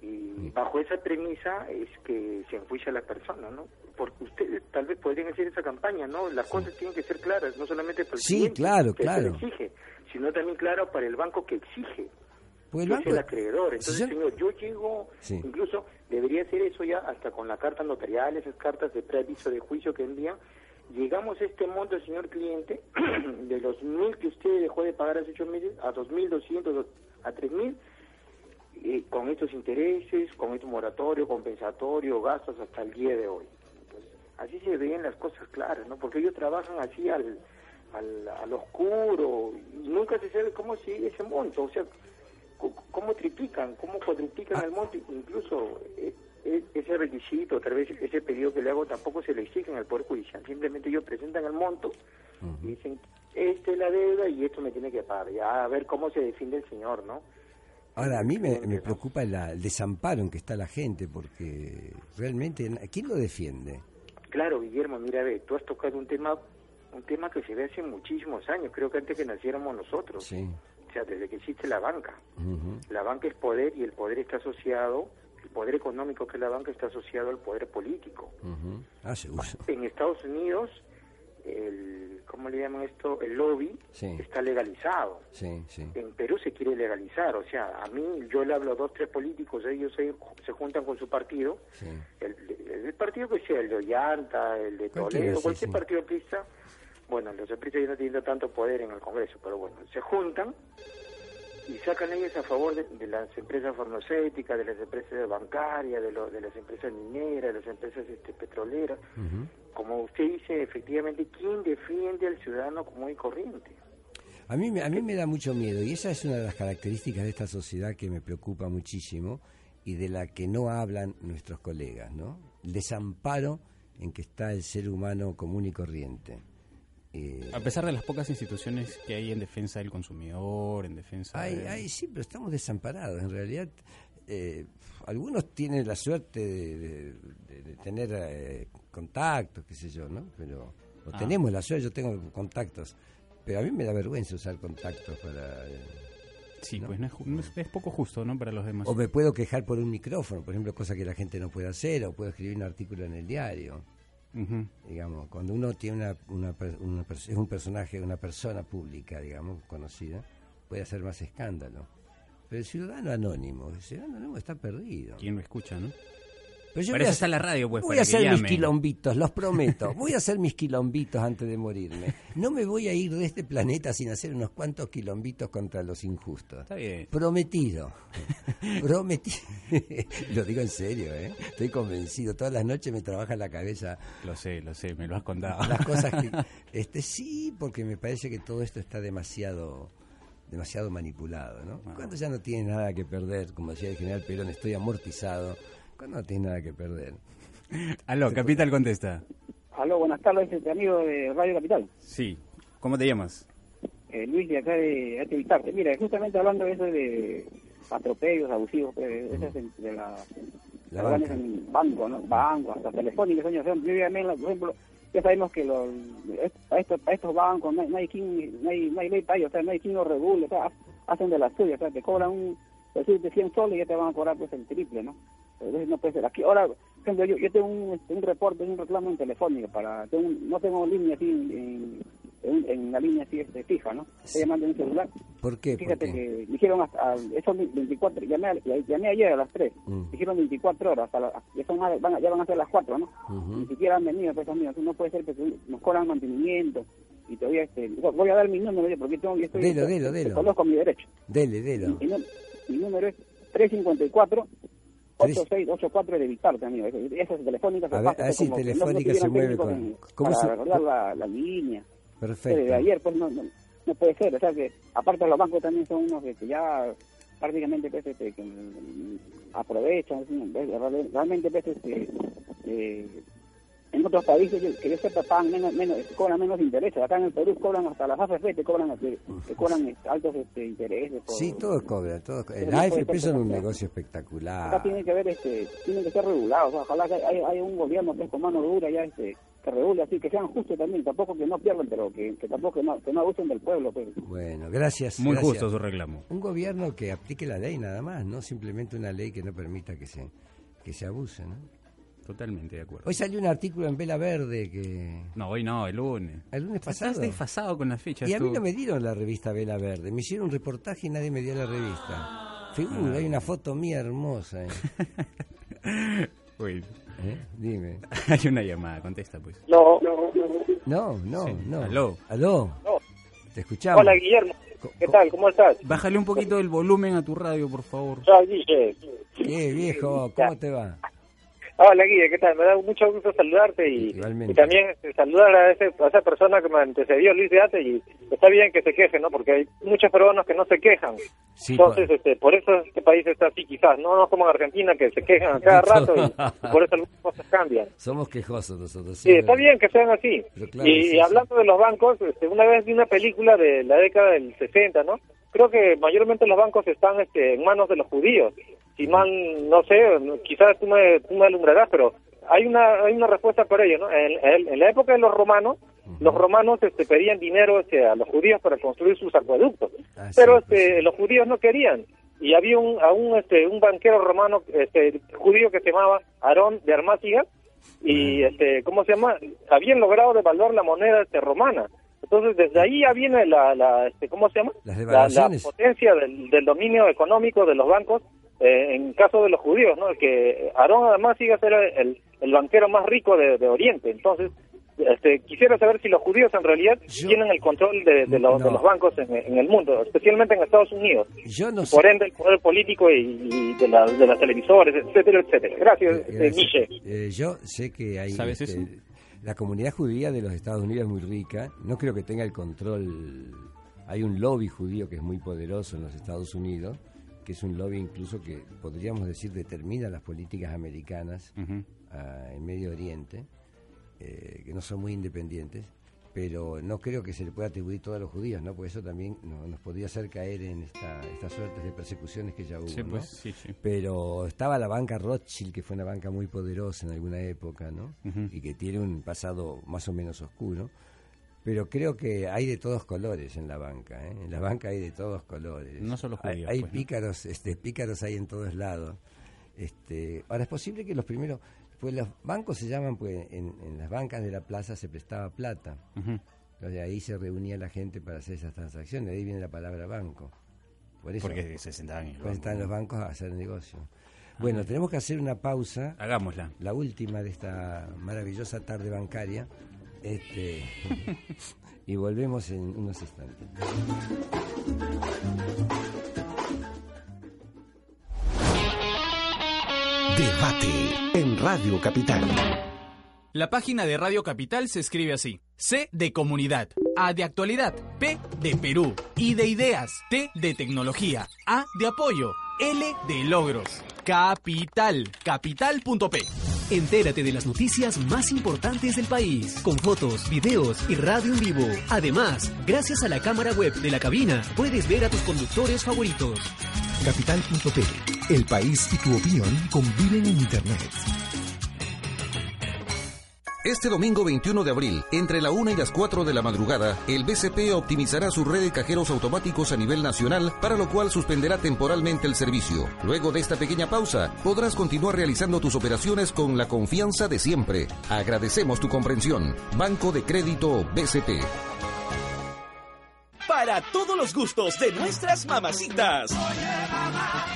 y bajo esa premisa es que se enjuicia a la persona, ¿no? Porque ustedes tal vez podrían hacer esa campaña, ¿no? Las cosas tienen que ser claras, no solamente para el Sí, cliente, claro, que claro. exige, sino también claro para el banco que exige Pues el banco- es el acreedor. Entonces, señor, yo llego, Sí. incluso debería ser eso ya hasta con la carta notarial, esas cartas de preaviso de juicio que envían. Llegamos a este monto, señor cliente, de los mil que usted dejó de pagar hace ocho meses a dos mil doscientos, a tres mil, eh, con estos intereses, con este moratorio, compensatorio, gastos hasta el día de hoy. Entonces, así se ven las cosas claras, ¿no? Porque ellos trabajan así al, al, al oscuro y nunca se sabe cómo sigue ese monto, o sea, cómo triplican, cómo cuadruplican el monto, incluso eh, e- ese requisito, tal vez ese pedido que le hago tampoco se le exigen al Poder Judicial. Simplemente ellos presentan el monto y dicen, esta es la deuda y esto me tiene que pagar. Ya a ver cómo se defiende el señor, ¿no? Ahora, a mí me, me preocupa la- el desamparo en que está la gente, porque realmente, ¿quién lo defiende? Claro, Guillermo, mira, ve, tú has tocado un tema un tema que se ve hace muchísimos años, creo que antes que naciéramos nosotros. Sí. O sea, desde que existe la banca. La banca es poder y el poder está asociado, el poder económico que es la banca está asociado al poder político. Ujú. Ah, seguro. En Estados Unidos, el, ¿cómo le llaman esto? El lobby Sí, está legalizado. sí, sí. En Perú se quiere legalizar, o sea, a mí yo le hablo a dos, tres políticos, ellos se, se juntan con su partido, el, el partido que sea, el de Ollanta, el de Toledo, cualquier partido aprista, bueno, los apristas ya no tienen tanto poder en el Congreso, pero bueno, se juntan y sacan leyes a favor de, de las empresas farmacéuticas, de las empresas bancarias, de, lo- de las empresas mineras, de las empresas este, petroleras. Como usted dice, efectivamente, ¿quién defiende al ciudadano común y corriente? A mí, me- a mí me da mucho miedo y esa es una de las características de esta sociedad que me preocupa muchísimo y de la que no hablan nuestros colegas, ¿no? El desamparo en que está el ser humano común y corriente. Eh, A pesar de las pocas instituciones que hay en defensa del consumidor, en defensa Hay, de... hay, sí, pero estamos desamparados. En realidad, eh, algunos tienen la suerte de, de- de- de tener eh, contactos, qué sé yo, ¿no? Pero, o Ah. tenemos la suerte, yo tengo contactos. Pero a mí me da vergüenza usar contactos para... eh, Sí, ¿no? pues no es, no es- es poco justo, ¿no? Para los demás. O me puedo quejar por un micrófono, por ejemplo, cosa que la gente no puede hacer, o puedo escribir un artículo en el diario. Ujú. Digamos, cuando uno tiene una, una, una es un personaje, una persona pública, digamos, conocida, puede hacer más escándalo. Pero el ciudadano anónimo, el ciudadano anónimo está perdido. ¿Quién lo escucha, no? Pero yo Para voy a eso está hacer- la radio, pues, Voy para a que hacer mis quilombitos, los prometo. Voy a hacer mis quilombitos antes de morirme. No me voy a ir de este planeta sin hacer unos cuantos quilombitos contra los injustos. Está bien. Prometido. Prometido. lo digo en serio, ¿eh? Estoy convencido. Todas las noches me trabaja la cabeza Lo sé, lo sé, me lo has contado. las cosas que... Este, sí, porque me parece que todo esto está demasiado demasiado manipulado, ¿no? Ah. Cuando ya no tiene nada que perder, como decía el general Perón, estoy amortizado, no tiene nada que perder. Aló, Capital contesta. Aló, buenas tardes, este amigo de Radio Capital, Sí. ¿Cómo te llamas? eh, Luis de acá de Arte Vitarte. Mira, justamente hablando de eso de atropellos abusivos, pues, esas de la, La banca. en banco, ¿no? Banco, hasta. O sea, yo llamé, por ejemplo, ya sabemos que los, a, estos, a estos bancos no hay, no hay quien, no hay, no hay ley para ellos, o sea, no hay quien los regule, o sea, hacen de las suyas, o sea, te cobran un, decirte 100 soles y ya te van a cobrar pues el triple, ¿no? Entonces no puede ser. Aquí, ahora, por ejemplo, yo, yo tengo un, un reporte, un reclamo en telefónica para, tengo un- no tengo línea así en, en, en- la línea así este, fija, ¿no? Estoy llamando en un celular. ¿Por qué? ¿Por Fíjate qué? que dijeron hasta, eso 24, llamé, llamé ayer a las 3, Mm. dijeron 24 horas, hasta la- ya, son, van, a- ya van a ser las 4, ¿no? Ujú. Ni siquiera han venido, pues amigos, no puede ser, porque nos cobran mantenimiento y todavía, este, voy a dar mi número porque tengo, yo estoy, delo, yo delo. conozco mi derecho. Dele, delo. Mi, mi número es 354 Tres- 8684 de Vitarte, amigo. Esa es telefónica. A ver, a ver si Telefónica se mueve con- ¿cómo para se- arreglar la, la línea. Perfecto. Desde ayer, pues no, no, no puede ser. O sea que, aparte los bancos también son unos que, que ya prácticamente pues, este, que, mm, aprovechan. Realmente, pues, este, eh, en otros países yo- que yo sepa pagan menos, menos, cobran menos intereses. Acá en el Perú cobran hasta las AFP, te cobran, te, te cobran este, altos este, intereses. por- Sí, todo cobra. Todo, Pero el AFP son un que- negocio Acá espectacular. tiene que ver, este, tienen que ser regulados. O sea, ojalá que haya, haya un gobierno pues, con mano dura ya este, que regule así, que sean justos también, tampoco que no pierdan, pero que, que tampoco que no, que no abusen del pueblo. Pues. Bueno, gracias. Muy gracias. justo su reclamo. Un gobierno que aplique la ley nada más, no simplemente una ley que no permita que se, que se abuse, ¿no? Totalmente de acuerdo. Hoy salió un artículo en Vela Verde que... No, hoy no, el lunes. El lunes pasado. Estás desfasado con las fechas. Y a mí no me dieron la revista Vela Verde, me hicieron un reportaje y nadie me dio la revista. Figura, Ah. hay una foto mía hermosa. ¿eh? Uy. ¿Eh? Dime. Hay una llamada, contesta pues. No, no, no. No, no, Sí. no. Aló. Aló. No. Te escuchamos. Hola, Guillermo. ¿Qué tal? ¿Cómo estás? Bájale un poquito el volumen a tu radio, por favor. Ya dije. ¿Qué, viejo? ¿Cómo te va? Hola Guille, ¿qué tal? Me da mucho gusto saludarte y, y también este, saludar a, ese, a esa persona que me antecedió, Luis de Ate, y está bien que se queje, ¿no? Porque hay muchos peruanos que no se quejan. Entonces, este, por eso este país está así quizás, no, no como en Argentina que se quejan a cada rato y, por eso algunas cosas cambian. Somos quejosos nosotros. Sí, está bien que sean así. claro, y, sí, hablando de los bancos, este, una vez vi una película de la década del 60, ¿no? Creo que mayormente los bancos están este, en manos de los judíos. Si mal, no sé, quizás tú me, tú me alumbrarás, pero hay una hay una respuesta para ello, ¿no? En, en- en la época de los romanos, los romanos este, pedían dinero este, a los judíos para construir sus acueductos, pero este, los judíos no querían. Y había un a un este un banquero romano este judío que se llamaba Aarón de Armáciga y este cómo se llama habían logrado devaluar la moneda este romana entonces desde ahí ya viene la, la este cómo se llama Las la, la potencia del, del dominio económico de los bancos eh, en caso de los judíos no que Aarón además sigue a ser el, el banquero más rico de, de Oriente entonces este, quisiera saber si los judíos en realidad tienen el control de, de los, de los bancos en, en el mundo, especialmente en Estados Unidos. Yo no por ende el poder político y, y de, la- de las televisores, etcétera, etcétera. Gracias, este, Gracias. Miche. Eh, yo sé que hay ¿Sabes este, eso? La comunidad judía de los Estados Unidos es muy rica. No creo que tenga el control. Hay un lobby judío que es muy poderoso en los Estados Unidos, que es un lobby incluso que podríamos decir determina las políticas americanas ah, en Medio Oriente, eh, que no son muy independientes. Pero no creo que se le pueda atribuir todo a los judíos, ¿no? Porque eso también no- nos podría hacer caer en esta, estas suertes de persecuciones que ya hubo, Sí, ¿no? pues, sí, sí. Pero estaba la banca Rothschild, que fue una banca muy poderosa en alguna época, ¿no? Y que tiene un pasado más o menos oscuro. Pero creo que hay de todos colores en la banca, ¿eh? En la banca hay de todos colores. No solo judíos, Hay, pues, ¿no? pícaros, este, pícaros hay en todos lados. Este, ahora es posible que los primeros, pues los bancos se llaman, pues en, en las bancas de la plaza se prestaba plata. Entonces ahí se reunía la gente para hacer esas transacciones, de ahí viene la palabra banco. Por eso, Porque se sentaban en están los bancos a hacer negocio. Bueno, tenemos que hacer una pausa. Hagámosla. La última de esta maravillosa tarde bancaria. Este, y volvemos en unos instantes. Debate en Radio Capital. La página de Radio Capital se escribe así. C de comunidad, A de actualidad, P de Perú, I de ideas, T de tecnología, A de apoyo, L de logros. Capital, capital.p. Entérate de las noticias más importantes del país, con fotos, videos y radio en vivo. Además, gracias a la cámara web de la cabina, puedes ver a tus conductores favoritos. Capital.p. El país y tu opinión conviven en Internet. Este domingo 21 de abril, entre la 1 y las 4 de la madrugada, el BCP optimizará su red de cajeros automáticos a nivel nacional, para lo cual suspenderá temporalmente el servicio. Luego de esta pequeña pausa, podrás continuar realizando tus operaciones con la confianza de siempre. Agradecemos tu comprensión. Banco de Crédito BCP. Para todos los gustos de nuestras mamacitas.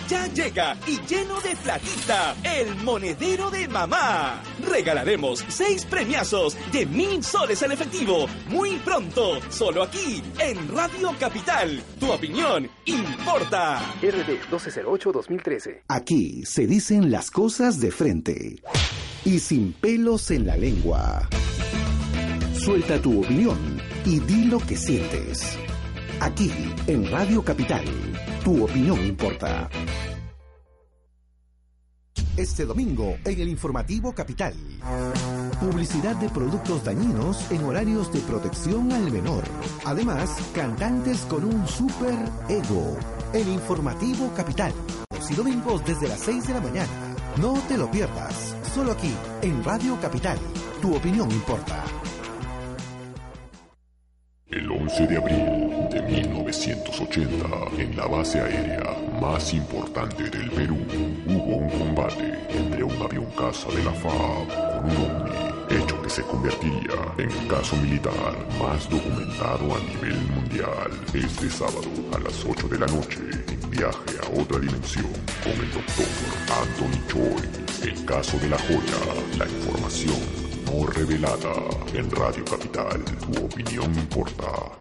Ya llega y lleno de platita, el monedero de mamá. Regalaremos seis premiazos de mil soles en efectivo. Muy pronto, solo aquí, en Radio Capital. Tu opinión importa. RD 1208-2013. Aquí se dicen las cosas de frente y sin pelos en la lengua. Suelta tu opinión y di lo que sientes. Aquí, en Radio Capital, tu opinión importa. Este domingo, en el informativo Capital. Publicidad de productos dañinos en horarios de protección al menor. Además, cantantes con un super ego. El informativo Capital. Los y domingos desde las 6 de la mañana. No te lo pierdas. Solo aquí, en Radio Capital. Tu opinión importa. El 11 de abril 1980, en la base aérea más importante del Perú, hubo un combate entre un avión caza de la FAB con un ovni, hecho que se convertiría en el caso militar más documentado a nivel mundial. Este sábado a las 8 de la noche, en viaje a otra dimensión con el doctor Anthony Choi. El caso de la joya, la información no revelada en Radio Capital. Tu opinión importa.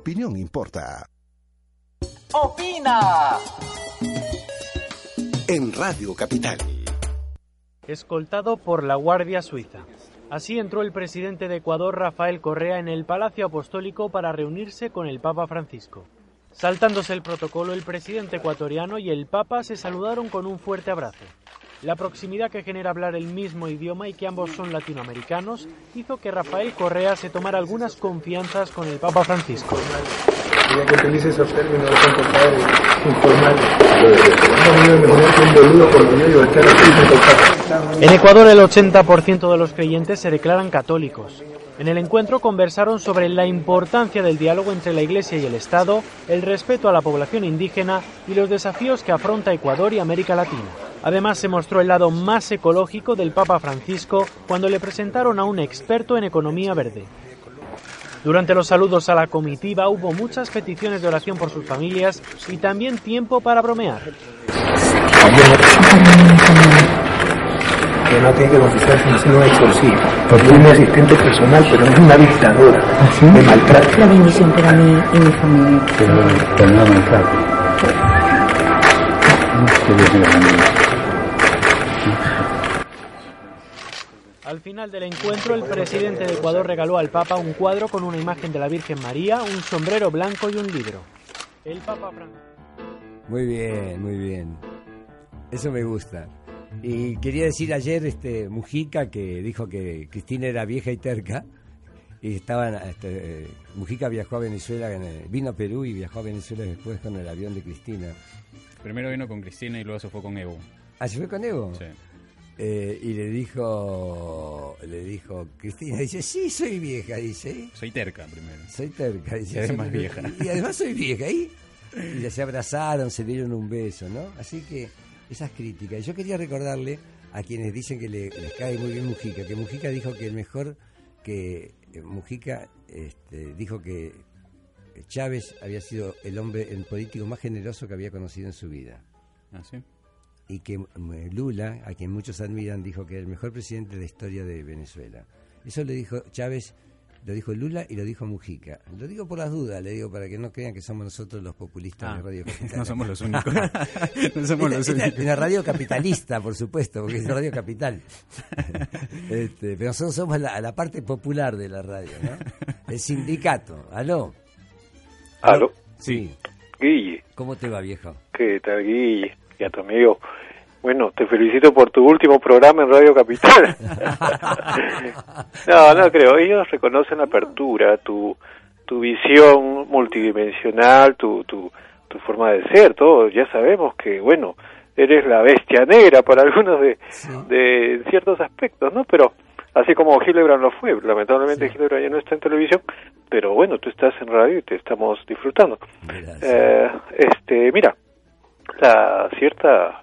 Opinión importa. ¡Opina! En Radio Capital. Escoltado por la Guardia Suiza. Así entró el presidente de Ecuador, Rafael Correa, en el Palacio Apostólico para reunirse con el Papa Francisco. Saltándose el protocolo, el presidente ecuatoriano y el Papa se saludaron con un fuerte abrazo. La proximidad que genera hablar el mismo idioma y que ambos son latinoamericanos hizo que Rafael Correa se tomara algunas confianzas con el Papa Francisco. Ya que utilice esos términos informales. En Ecuador el 80% de los creyentes se declaran católicos. En el encuentro conversaron sobre la importancia del diálogo entre la Iglesia y el Estado, el respeto a la población indígena y los desafíos que afronta Ecuador y América Latina. Además se mostró el lado más ecológico del Papa Francisco cuando le presentaron a un experto en economía verde. Durante los saludos a la comitiva hubo muchas peticiones de oración por sus familias y también tiempo para bromear. Que no tiene que. Porque es mi asistente personal, pero no es una dictadura. Me maltrata. La bendición para mí y mi familia. Pero, pero no maltrata. Al final del encuentro, el presidente de Ecuador regaló al Papa un cuadro con una imagen de la Virgen María, un sombrero blanco y un libro. El Papa Francisco. Muy bien, muy bien. Eso me gusta. Y quería decir ayer este Mujica que dijo que Cristina era vieja y terca. Y estaban, este, Mujica viajó a Venezuela, en el- vino a Perú y viajó a Venezuela después con el avión de Cristina. Primero vino con Cristina y luego se fue con Evo. ¿Ah, se fue con Evo? Sí. Eh, y le dijo, le dijo Cristina, dice, sí, soy vieja, dice. Soy terca primero. Soy terca, dice. Y además "Soy- vieja. Y además soy vieja, ¿y? Y ya se abrazaron, se dieron un beso, ¿no? Así que esas críticas. Y Yo quería recordarle a quienes dicen que le, les cae muy bien Mujica, que Mujica dijo que el mejor, que eh, Mujica este, dijo que Chávez había sido el hombre, el político más generoso que había conocido en su vida. ¿Ah, sí? Y que mm, Lula, a quien muchos admiran, dijo que era el mejor presidente de la historia de Venezuela. Eso le dijo Chávez, lo dijo Lula y lo dijo Mujica. Lo digo por las dudas, le digo para que no crean que somos nosotros los populistas Ah, de Radio Capital. no somos los únicos. No somos los únicos. Una radio capitalista, por supuesto, porque es Radio Capital. Este, pero nosotros somos la, la parte popular de la radio, ¿no? El sindicato. ¿Aló? ¿Aló? Sí. Guille, ¿Cómo te va, viejo? ¿qué tal, Guille? Y a tu amigo. Bueno, te felicito por tu último programa en Radio Capital. no, no creo. Ellos reconocen la apertura, tu, tu visión multidimensional, tu, tu, tu forma de ser, todo. Ya sabemos que, bueno, eres la bestia negra para algunos de, de ciertos aspectos, ¿no? Pero así como Hildebrand lo fue, lamentablemente Hildebrand ya no está en televisión, pero bueno, tú estás en radio y te estamos disfrutando. Eh, este, mira, la cierta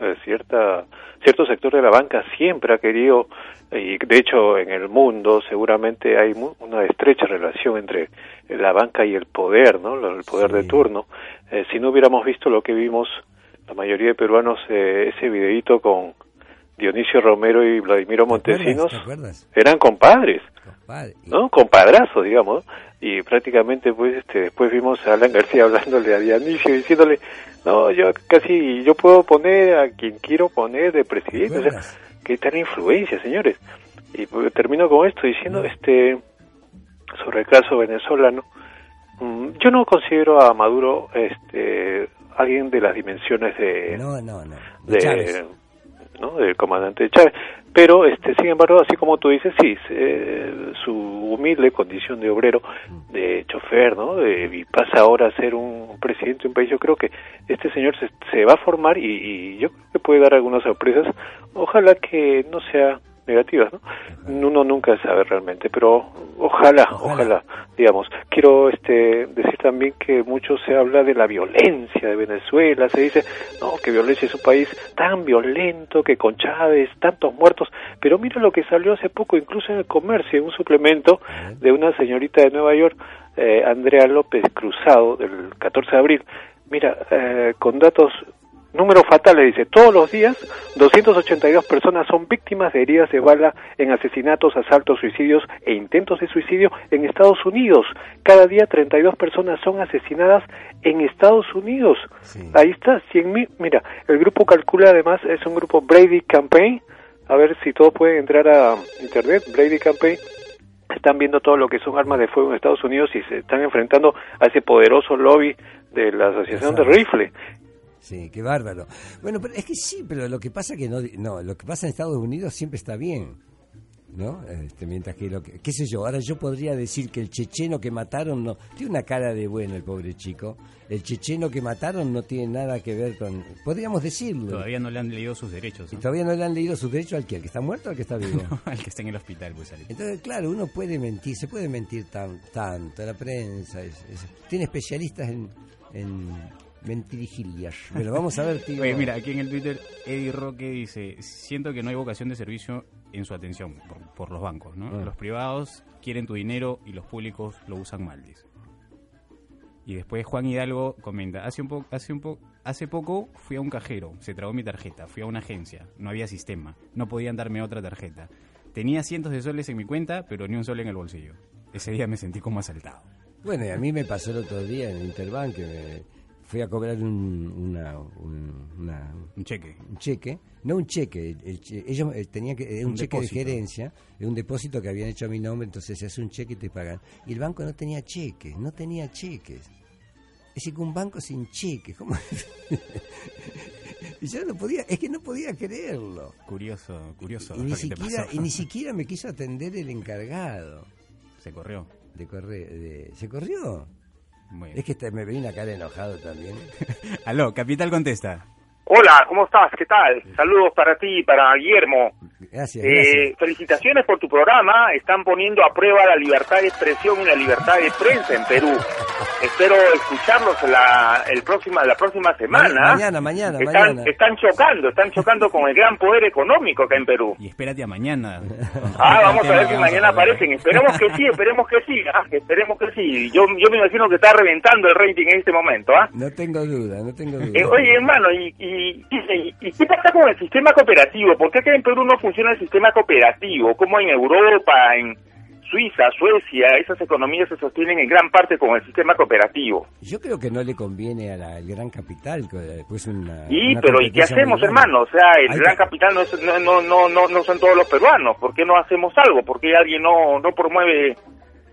eh, cierta cierto sector de la banca siempre ha querido y de hecho en el mundo seguramente hay mu- una estrecha relación entre la banca y el poder, ¿no? El poder de turno. Eh, si no hubiéramos visto lo que vimos la mayoría de peruanos eh, ese videíto con Dionisio Romero y Vladimiro Montesinos ¿Te acuerdas? eran compadres. Padre. ¿no? Compadrazos, digamos, y prácticamente pues este después vimos a Alan García hablándole a Dionisio diciéndole, no, yo casi, yo puedo poner a quien quiero poner de presidente, o sea, que tal influencia, señores. Y pues, termino con esto diciendo, este, sobre el caso venezolano, mm, yo no considero a Maduro, este, alguien de las dimensiones de, No, no, no. de. ¿No? del comandante Chávez. Pero este sin embargo así como tú dices sí eh, su humilde condición de obrero de chofer no de, y pasa ahora a ser un presidente de un país yo creo que este señor se, se va a formar y, y yo creo que puede dar algunas sorpresas. Ojalá que no sea negativas, ¿no? Uno nunca sabe realmente, pero ojalá, ojalá, digamos. Quiero este decir también que mucho se habla de la violencia de Venezuela, se dice, no, que violencia es un país tan violento que con Chávez, tantos muertos, pero mira lo que salió hace poco, incluso en el comercio, un suplemento de una señorita de Nueva York, eh, Andrea López Cruzado, del 14 de abril, mira, eh, con datos Números fatales, dice, todos los días 282 personas son víctimas de heridas de bala en asesinatos, asaltos, suicidios e intentos de suicidio en Estados Unidos. Cada día 32 personas son asesinadas en Estados Unidos. Ahí está, 100 mil. Mira, el grupo calcula además, es un grupo Brady Campaign. A ver si todos pueden entrar a internet, Brady Campaign están viendo todo lo que son armas de fuego en Estados Unidos y se están enfrentando a ese poderoso lobby de la Asociación de Rifle. Sí, qué bárbaro. Bueno, pero es que sí, pero lo que pasa que no, no, lo que pasa en Estados Unidos siempre está bien. ¿no? Este, mientras que lo que, qué sé yo, ahora yo podría decir que el checheno que mataron no tiene una cara de bueno el pobre chico. El checheno que mataron no tiene nada que ver con podríamos decirlo. Todavía no le han leído sus derechos. Y todavía no le han leído sus derechos al que, al que está muerto o al que está vivo. al que está en el hospital, pues Entonces, claro, uno puede mentir, se puede mentir tan, tanto, la prensa tiene especialistas en, en mentirigilias. Pero vamos a ver, tío. mira, aquí en el Twitter Eddie Roque dice, siento que no hay vocación de servicio en su atención por, los bancos, ¿no? Ah. Los privados quieren tu dinero y los públicos lo usan mal, dice. Y después Juan Hidalgo comenta, hace un poco hace un po hace poco fui a un cajero, se tragó mi tarjeta, fui a una agencia, no había sistema, no podían darme otra tarjeta. Tenía cientos de soles en mi cuenta, pero ni un sol en el bolsillo. Ese día me sentí como asaltado. Bueno, y a mí me pasó el otro día en Interbank que me fui a cobrar un, una, un, cheque. Un cheque, no un cheque, ellos eh, tenían que, un, un cheque de gerencia, un depósito que habían hecho a mi nombre, entonces se hace un cheque y te pagan. Y el banco no tenía cheques, no tenía cheques. Es decir, que un banco sin cheques, ¿cómo? y yo no podía, es que no podía creerlo. Curioso, curioso. Y ni, siquiera, y ni siquiera me quiso atender el encargado. Se corrió. De correr, ¿Se corrió? Es que me vi una cara enojado también. Aló, Capital contesta. Hola, ¿cómo estás? ¿Qué tal? Saludos para ti y para Guillermo. Gracias, eh, Felicitaciones por tu programa. Están poniendo a prueba la libertad de expresión y la libertad de prensa en Perú. Espero escucharlos la, el próxima, la próxima semana. Mañana, mañana, están, mañana. Están chocando, están chocando con el gran poder económico acá en Perú. Y espérate a mañana. Ah, vamos a ver si mañana aparecen. Esperemos que sí, esperemos que sí, ah, esperemos que sí. Yo, yo me imagino que está reventando el rating en este momento, ¿ah? No tengo duda, no tengo duda. Eh, oye, hermano, y, y, y, y, qué pasa con el sistema cooperativo? ¿Por qué acá en Perú no funciona el sistema cooperativo? Como en Europa, en Suiza, Suecia, esas economías se sostienen en gran parte con el sistema cooperativo. Yo creo que no le conviene al gran capital, pues una... Sí, pero ¿y qué hacemos, hermano? O sea, el gran capital no, no, no, no, no son todos los peruanos. ¿Por qué no hacemos algo? ¿Por qué alguien no, no promueve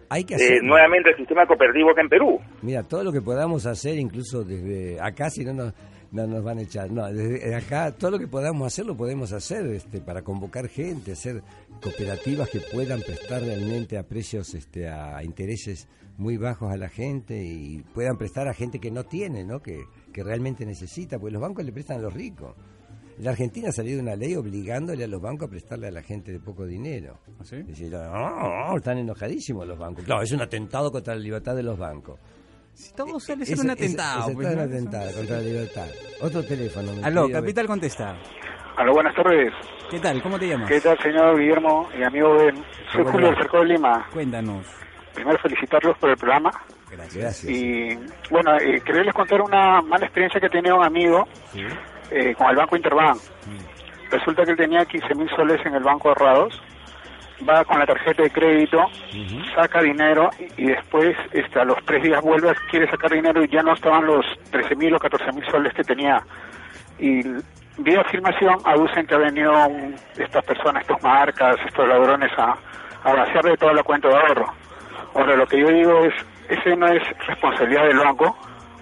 hay que eh, hacer nuevamente el sistema cooperativo acá en Perú? Mira, todo lo que podamos hacer, incluso desde acá, si no nos no nos van a echar. No, desde acá todo lo que podamos hacer lo podemos hacer este, para convocar gente, hacer cooperativas que puedan prestar realmente a precios, este, a intereses muy bajos a la gente y puedan prestar a gente que no tiene, ¿no? Que, que realmente necesita, porque los bancos le prestan a los ricos. La Argentina ha salido una ley obligándole a los bancos a prestarle a la gente de poco dinero. ¿Ah, ¿Sí? Decir, no, están enojadísimos los bancos. Claro, es un atentado contra la libertad de los bancos. Si todo suele ser un atentado. pues, un atentado contra la libertad. Otro teléfono. Aló, Capital contesta. Aló, buenas tardes. ¿Qué tal? ¿Cómo te llamas? ¿Qué tal, señor Guillermo y amigo Ben? Soy Julio del Cerco de Lima. Cuéntanos. Primero felicitarlos por el programa. Gracias. Y bueno, eh, quería contar una mala experiencia que tenía un amigo eh, con el Banco Interbank. Resulta que él tenía 15 mil soles en el banco ahorrados va con la tarjeta de crédito, saca dinero y, después este, a los tres días vuelve, quiere sacar dinero y ya no estaban los 13 mil o 14 mil soles que tenía. Y vía afirmación aducen que ha venido estas personas, estas marcas, estos ladrones a, a vaciarle toda la cuenta de ahorro. Ahora, lo que yo digo es, ese no es responsabilidad del banco.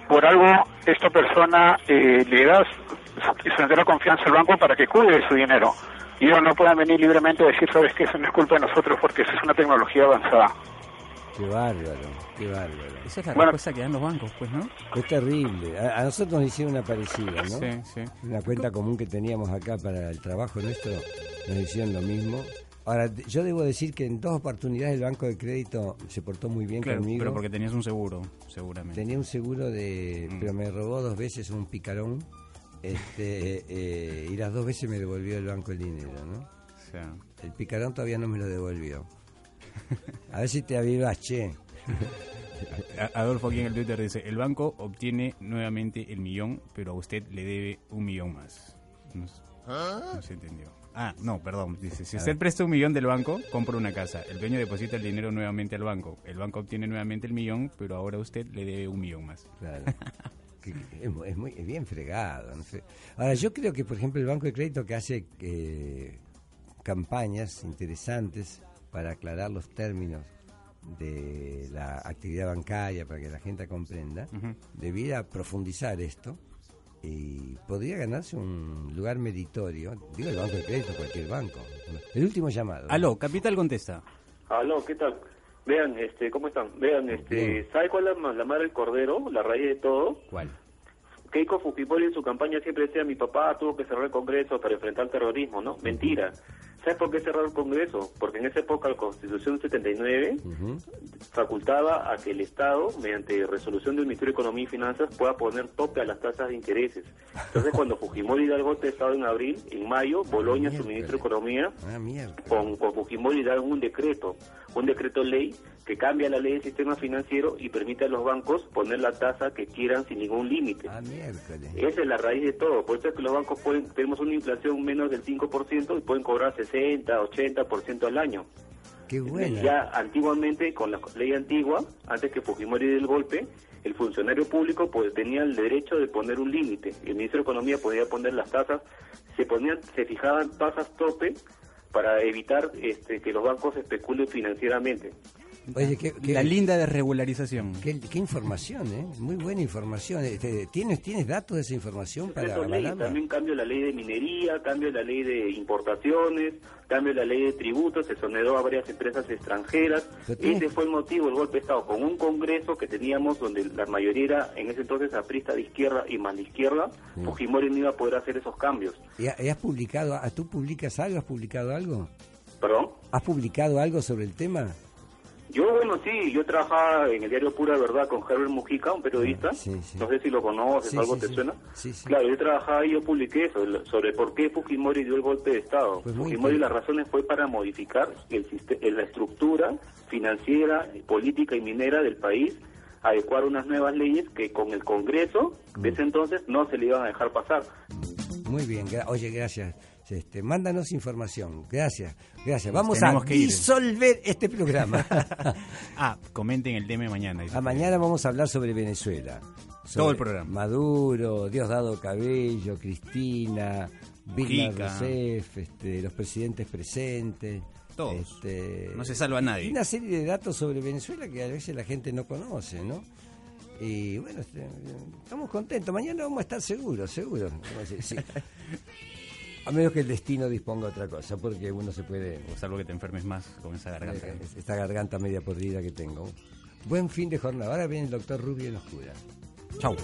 Por algo, esta persona eh, le da su, entera confianza al banco para que cuide su dinero y ellos no puedan venir libremente a decir, sabes que eso no es culpa de nosotros porque eso es una tecnología avanzada. Qué bárbaro, qué bárbaro. Esa es la respuesta que dan los bancos, pues, ¿no? Es terrible. A, nosotros nos hicieron una parecida, ¿no? Sí, sí. Una cuenta común que teníamos acá para el trabajo nuestro, nos hicieron lo mismo. Ahora, yo debo decir que en dos oportunidades el banco de crédito se portó muy bien claro, conmigo. Pero porque tenías un seguro, seguramente. Tenía un seguro de... Pero me robó dos veces un picarón este, eh, y las dos veces me devolvió el banco el dinero, ¿no? El picarón todavía no me lo devolvió. A ver si te avivas, che. Adolfo aquí en el Twitter dice, el banco obtiene nuevamente el millón, pero a usted le debe un millón más. No, s- no se entendió. Ah, no, perdón. Dice, si usted presta un millón del banco, compra una casa. El dueño deposita el dinero nuevamente al banco. El banco obtiene nuevamente el millón, pero ahora a usted le debe un millón más. Claro. Que- es, mu- es muy es bien fregado. no sé. Ahora, yo creo que, por ejemplo, el Banco de Crédito que hace eh, campañas interesantes para aclarar los términos de la actividad bancaria, para que la gente comprenda, debiera profundizar esto y podría ganarse un lugar meritorio. Digo el Banco de Crédito, cualquier banco. El último llamado. Aló, Capital contesta. Aló, ¿qué tal? Vean, este, ¿cómo están? Vean, este, ¿sabe cuál es la, la madre del cordero? La raíz de todo. ¿Cuál? Keiko Fujimori en su campaña siempre decía, mi papá tuvo que cerrar el Congreso para enfrentar el terrorismo, ¿no? Mentira. ¿Sabes por qué cerrar el Congreso? Porque en esa época la Constitución 79 facultaba a que el Estado, mediante resolución del Ministerio de Economía y Finanzas, pueda poner tope a las tasas de intereses. Entonces, cuando Fujimori da el golpe de Estado en abril, en mayo, Boloña, su ministro de Economía, Ah, con, con Fujimori dan un decreto, un decreto ley que cambia la ley del sistema financiero y permite a los bancos poner la tasa que quieran sin ningún límite. Ah. Esa es la raíz de todo. Por eso es que los bancos pueden, tenemos una inflación menos del 5% y pueden cobrar 60, 80% al año. Qué buena. Ya antiguamente, con la ley antigua, antes que Fujimori dé el golpe, el funcionario público pues tenía el derecho de poner un límite. El ministro de Economía podía poner las tasas, se ponían, se fijaban tasas tope para evitar este, que los bancos especulen financieramente. Oye, qué, qué- La linda desregularización. Qué, qué información, ¿eh? Muy buena información. Este, ¿Tienes, ¿Tienes datos de esa información para avalarla? también cambio la ley de minería, cambio la ley de importaciones, cambio la ley de tributos, se exoneró a varias empresas extranjeras. Ese fue el motivo del golpe de Estado, con un congreso que teníamos donde la mayoría era en ese entonces aprista de izquierda y más de izquierda, Sí. Fujimori no iba a poder hacer esos cambios. ¿Y ha- y has publicado, ah, tú publicas algo? ¿Has publicado algo? ¿Perdón? ¿Has publicado algo sobre el tema? Yo, bueno, sí, yo trabajaba en el diario Pura Verdad con Herbert Mujica, un periodista. No sé si lo conoces, Sí, algo te suena. Claro, yo trabajaba y yo publiqué eso, el- sobre por qué Fujimori dio el golpe de Estado. Pues Fujimori las razones fue para modificar el siste- la estructura financiera, política y minera del país, adecuar unas nuevas leyes que con el Congreso Mm. de ese entonces no se le iban a dejar pasar. Muy bien, gra- oye, gracias. Este, mándanos información. Gracias, gracias. Vamos tenemos a que disolver este programa. Ah, comenten el tema de mañana. a mañana vamos a hablar sobre Venezuela. Sobre Todo el programa. Maduro, Diosdado Cabello, Cristina, Vilma. Rousseff, este, los presidentes presentes. Todos. Este, No se salva nadie. Y una serie de datos sobre Venezuela que a veces la gente no conoce, ¿no? Y bueno, este, estamos contentos. Mañana vamos a estar seguros, seguros. A sí. A menos que el destino disponga otra cosa, porque uno se puede... O salvo que te enfermes más con esa garganta. Eh, Esta garganta media podrida que tengo. Buen fin de jornada. Ahora viene el doctor Rubio y nos cura. Chau.